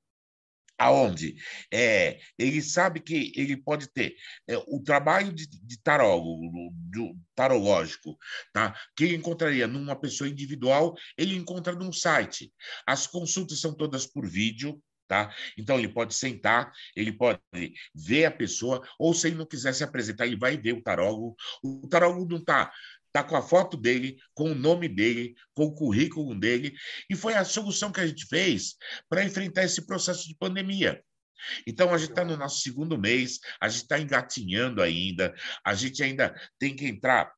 aonde é, ele sabe que ele pode ter é, o trabalho de, de tarólogo, do, tarológico, tá? que ele encontraria numa pessoa individual, ele encontra num site. As consultas são todas por vídeo, Tá? Então, ele pode sentar, ele pode ver a pessoa, ou se ele não quiser se apresentar, ele vai ver o tarólogo. O tarólogo não está está com a foto dele, com o nome dele, com o currículo dele, e foi a solução que a gente fez para enfrentar esse processo de pandemia. Então, a gente está no nosso segundo mês, a gente está engatinhando ainda, a gente ainda tem que entrar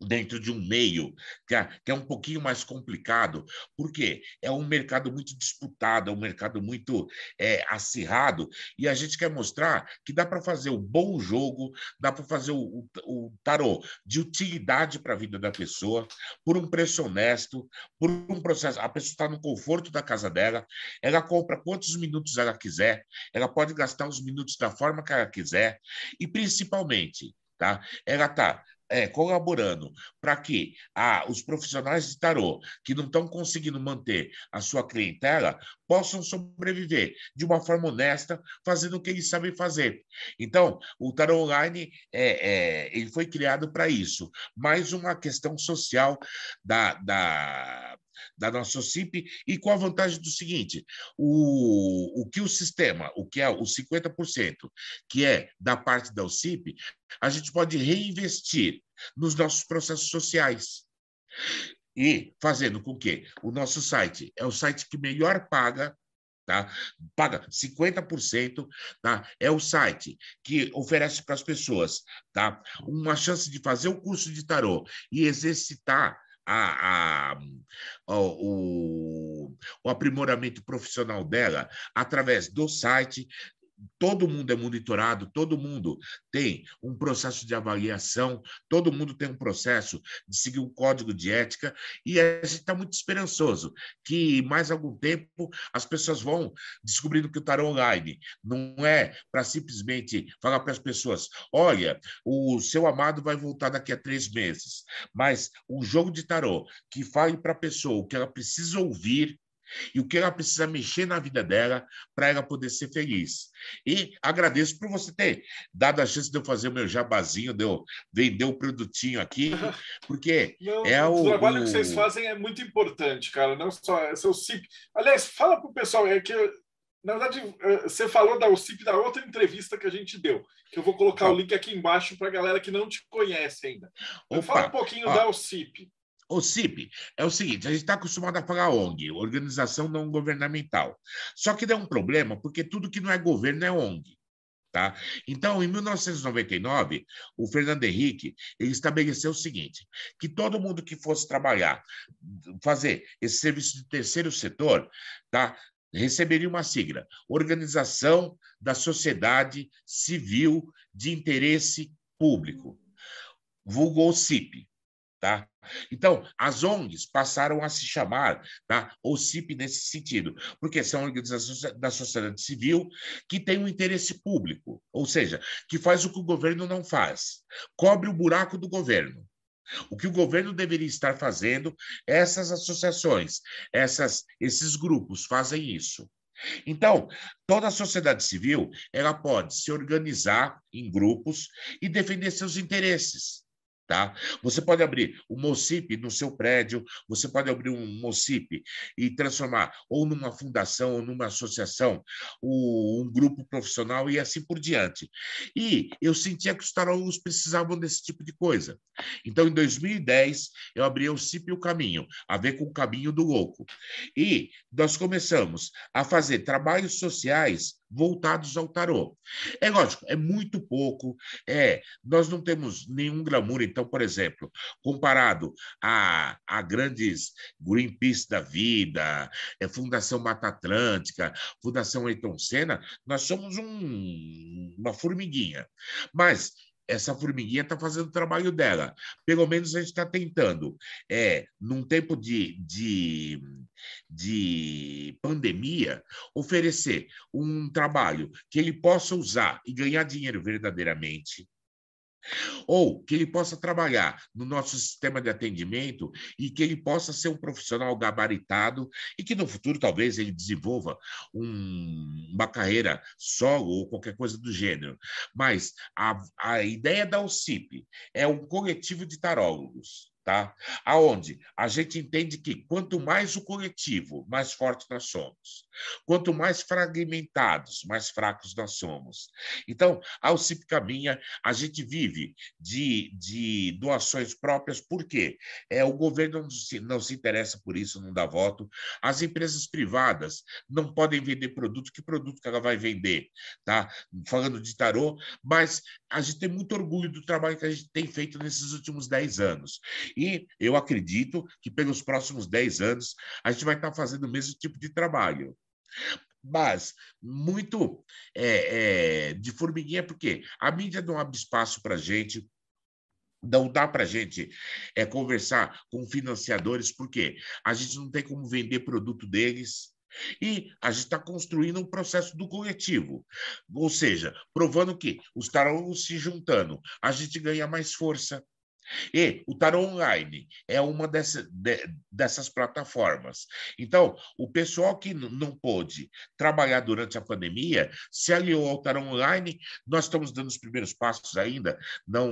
dentro de um meio que é, que é, um pouquinho mais complicado, porque é um mercado muito disputado, é um mercado muito é, acirrado, e a gente quer mostrar que dá para fazer o um bom jogo, dá para fazer o, o, o, tarô de utilidade para a vida da pessoa, por um preço honesto, por um processo. A pessoa está no conforto da casa dela, ela compra quantos minutos ela quiser, ela pode gastar os minutos da forma que ela quiser, e principalmente, tá? Ela está é, colaborando para que ah, os profissionais de tarô que não estão conseguindo manter a sua clientela possam sobreviver de uma forma honesta, fazendo o que eles sabem fazer. Então, o tarô online é, é ele foi criado para isso. Mais uma questão social da, da da nossa OCIP e com a vantagem do seguinte: o, o que o sistema, o que é os 50%, que é da parte da OCIP, a gente pode reinvestir nos nossos processos sociais. E fazendo com que o nosso site é o site que melhor paga Tá? Paga 50%, tá? É o site que oferece para as pessoas, tá? Uma chance de fazer o curso de tarô e exercitar a, a, o, o aprimoramento profissional dela através do site, todo mundo é monitorado, todo mundo tem um processo de avaliação, todo mundo tem um processo de seguir um código de ética, e a gente está muito esperançoso que, mais algum tempo, as pessoas vão descobrindo que o tarô online não é para simplesmente falar para as pessoas: olha, o seu amado vai voltar daqui a três meses, mas um jogo de tarô que fale para a pessoa o que ela precisa ouvir e o que ela precisa mexer na vida dela para ela poder ser feliz. E agradeço por você ter dado a chance de eu fazer o meu jabazinho, de eu vender o produtinho aqui, porque Não, é o, o trabalho o... que vocês fazem é muito importante, cara. Não só é seu CIP. Aliás, fala para o pessoal, é que na verdade, eh, você falou da OCIP da outra entrevista que a gente deu, que eu vou colocar o link aqui embaixo para a galera que não te conhece ainda. Opa, Fala um pouquinho ó, da OCIP. O CIP é o seguinte: a gente está acostumado a falar ONG, organização não governamental. Só que dá um problema, porque tudo que não é governo é ONG. Tá? Então, em 1999, o Fernando Henrique ele estabeleceu o seguinte: que todo mundo que fosse trabalhar, fazer esse serviço de terceiro setor, tá? receberia uma sigla: Organização da Sociedade Civil de Interesse Público, vulgou CIP. Tá? Então, as ONGs passaram a se chamar tá, OCIP nesse sentido, porque são organizações da sociedade civil que têm um interesse público, ou seja, que faz o que o governo não faz, cobre o buraco do governo. O que o governo deveria estar fazendo, essas associações, essas, esses grupos fazem isso. Então, toda a sociedade civil ela pode se organizar em grupos e defender seus interesses. Tá? Você pode abrir um MOCIP no seu prédio, você pode abrir um MOCIP e transformar ou numa fundação ou numa associação, um grupo profissional e assim por diante. E eu sentia que os tarolos precisavam desse tipo de coisa. Então, em 2010, eu abri o CIP e o Caminho, a ver com o Caminho do Louco. E nós começamos a fazer trabalhos sociais voltados ao tarô. É lógico, é muito pouco, é, nós não temos nenhum glamour, então, por exemplo, comparado a, a grandes Greenpeace da vida, é, Fundação Mata Atlântica, Fundação Ayrton Senna, nós somos um, uma formiguinha. Mas essa formiguinha está fazendo o trabalho dela. Pelo menos a gente está tentando, é, num tempo de, de, de pandemia, oferecer um trabalho que ele possa usar e ganhar dinheiro verdadeiramente ou que ele possa trabalhar no nosso sistema de atendimento e que ele possa ser um profissional gabaritado e que no futuro talvez ele desenvolva um, uma carreira solo ou qualquer coisa do gênero. Mas a, a ideia da OCIP é um coletivo de tarólogos tá? Aonde a gente entende que quanto mais o coletivo, mais forte nós somos. Quanto mais fragmentados, mais fracos nós somos. Então, ao CIP Caminha, a gente vive de, de doações próprias, por quê? É, o governo não se, não se interessa por isso, não dá voto. As empresas privadas não podem vender produto, que produto que ela vai vender? Tá? Falando de tarô, mas a gente tem muito orgulho do trabalho que a gente tem feito nesses últimos 10 anos. E eu acredito que pelos próximos 10 anos a gente vai estar fazendo o mesmo tipo de trabalho. Mas muito é, é, de formiguinha, porque a mídia não abre espaço para a gente, não dá para a gente é, conversar com financiadores, porque a gente não tem como vender produto deles. E a gente está construindo um processo do coletivo, ou seja, provando que os tarôs se juntando, a gente ganha mais força, e o Tarot Online é uma dessa, de, dessas plataformas. Então, o pessoal que não pôde trabalhar durante a pandemia se aliou ao Tarot Online. Nós estamos dando os primeiros passos ainda, não,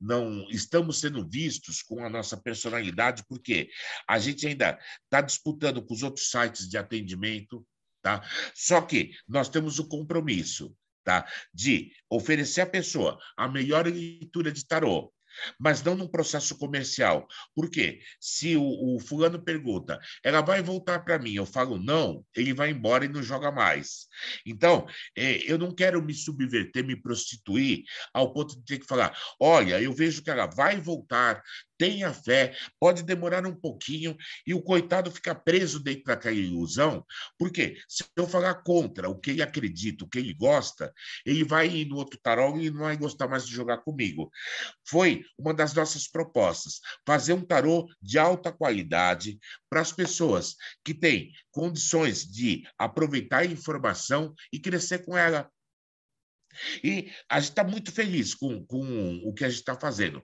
não estamos sendo vistos com a nossa personalidade, porque a gente ainda está disputando com os outros sites de atendimento. Tá? Só que nós temos o compromisso tá? de oferecer à pessoa a melhor leitura de tarô, mas não num processo comercial. Por quê? Se o, o fulano pergunta, ela vai voltar para mim, eu falo não, ele vai embora e não joga mais. Então, é, eu não quero me subverter, me prostituir ao ponto de ter que falar: olha, eu vejo que ela vai voltar, tenha fé, pode demorar um pouquinho e o coitado fica preso dentro daquela ilusão, porque se eu falar contra o que ele acredita, o que ele gosta, ele vai ir no outro tarô e não vai gostar mais de jogar comigo. Foi uma das nossas propostas, fazer um tarô de alta qualidade para as pessoas que têm condições de aproveitar a informação e crescer com ela. E a gente está muito feliz com, com o que a gente está fazendo,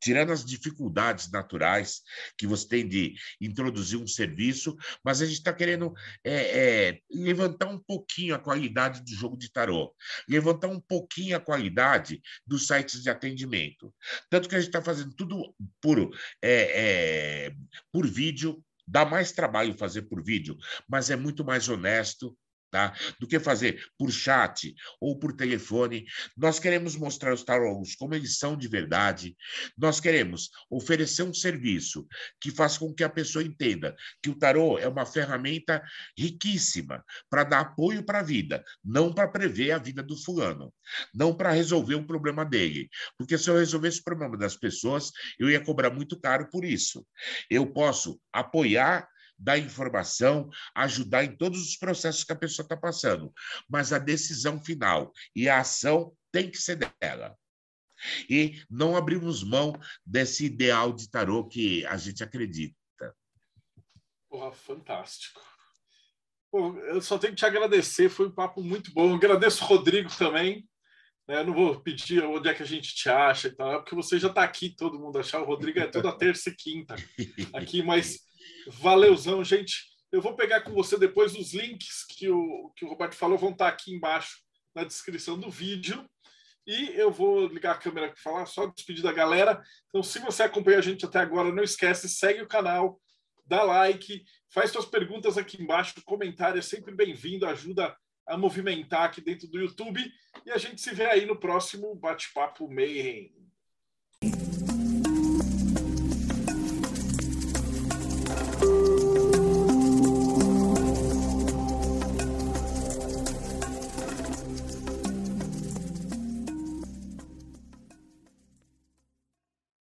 tirando as dificuldades naturais que você tem de introduzir um serviço, mas a gente está querendo é, é, levantar um pouquinho a qualidade do jogo de tarô, levantar um pouquinho a qualidade dos sites de atendimento. Tanto que a gente está fazendo tudo por, é, é, por vídeo, dá mais trabalho fazer por vídeo, mas é muito mais honesto, tá? do que fazer por chat ou por telefone. Nós queremos mostrar os tarólogos como eles são de verdade. Nós queremos oferecer um serviço que faça com que a pessoa entenda que o tarô é uma ferramenta riquíssima para dar apoio para a vida, não para prever a vida do fulano, não para resolver o problema dele. Porque se eu resolvesse o problema das pessoas, eu ia cobrar muito caro por isso. Eu posso apoiar dar informação, ajudar em todos os processos que a pessoa está passando. Mas a decisão final e a ação tem que ser dela. E não abrimos mão desse ideal de tarô que a gente acredita. Porra, fantástico. Pô, eu só tenho que te agradecer, foi um papo muito bom. Eu agradeço o Rodrigo também. Né? Não vou pedir onde é que a gente te acha e tal, porque você já está aqui, todo mundo achar. O Rodrigo é toda terça e quinta aqui, mas Valeuzão, gente. Eu vou pegar com você depois os links que o, que o Roberto falou, vão estar aqui embaixo na descrição do vídeo. E eu vou ligar a câmera para falar, só despedir da galera. Então, se você acompanha a gente até agora, não esquece, segue o canal, dá like, faz suas perguntas aqui embaixo, comentário é sempre bem-vindo, ajuda a movimentar aqui dentro do YouTube. E a gente se vê aí no próximo Bate-Papo Mayhem.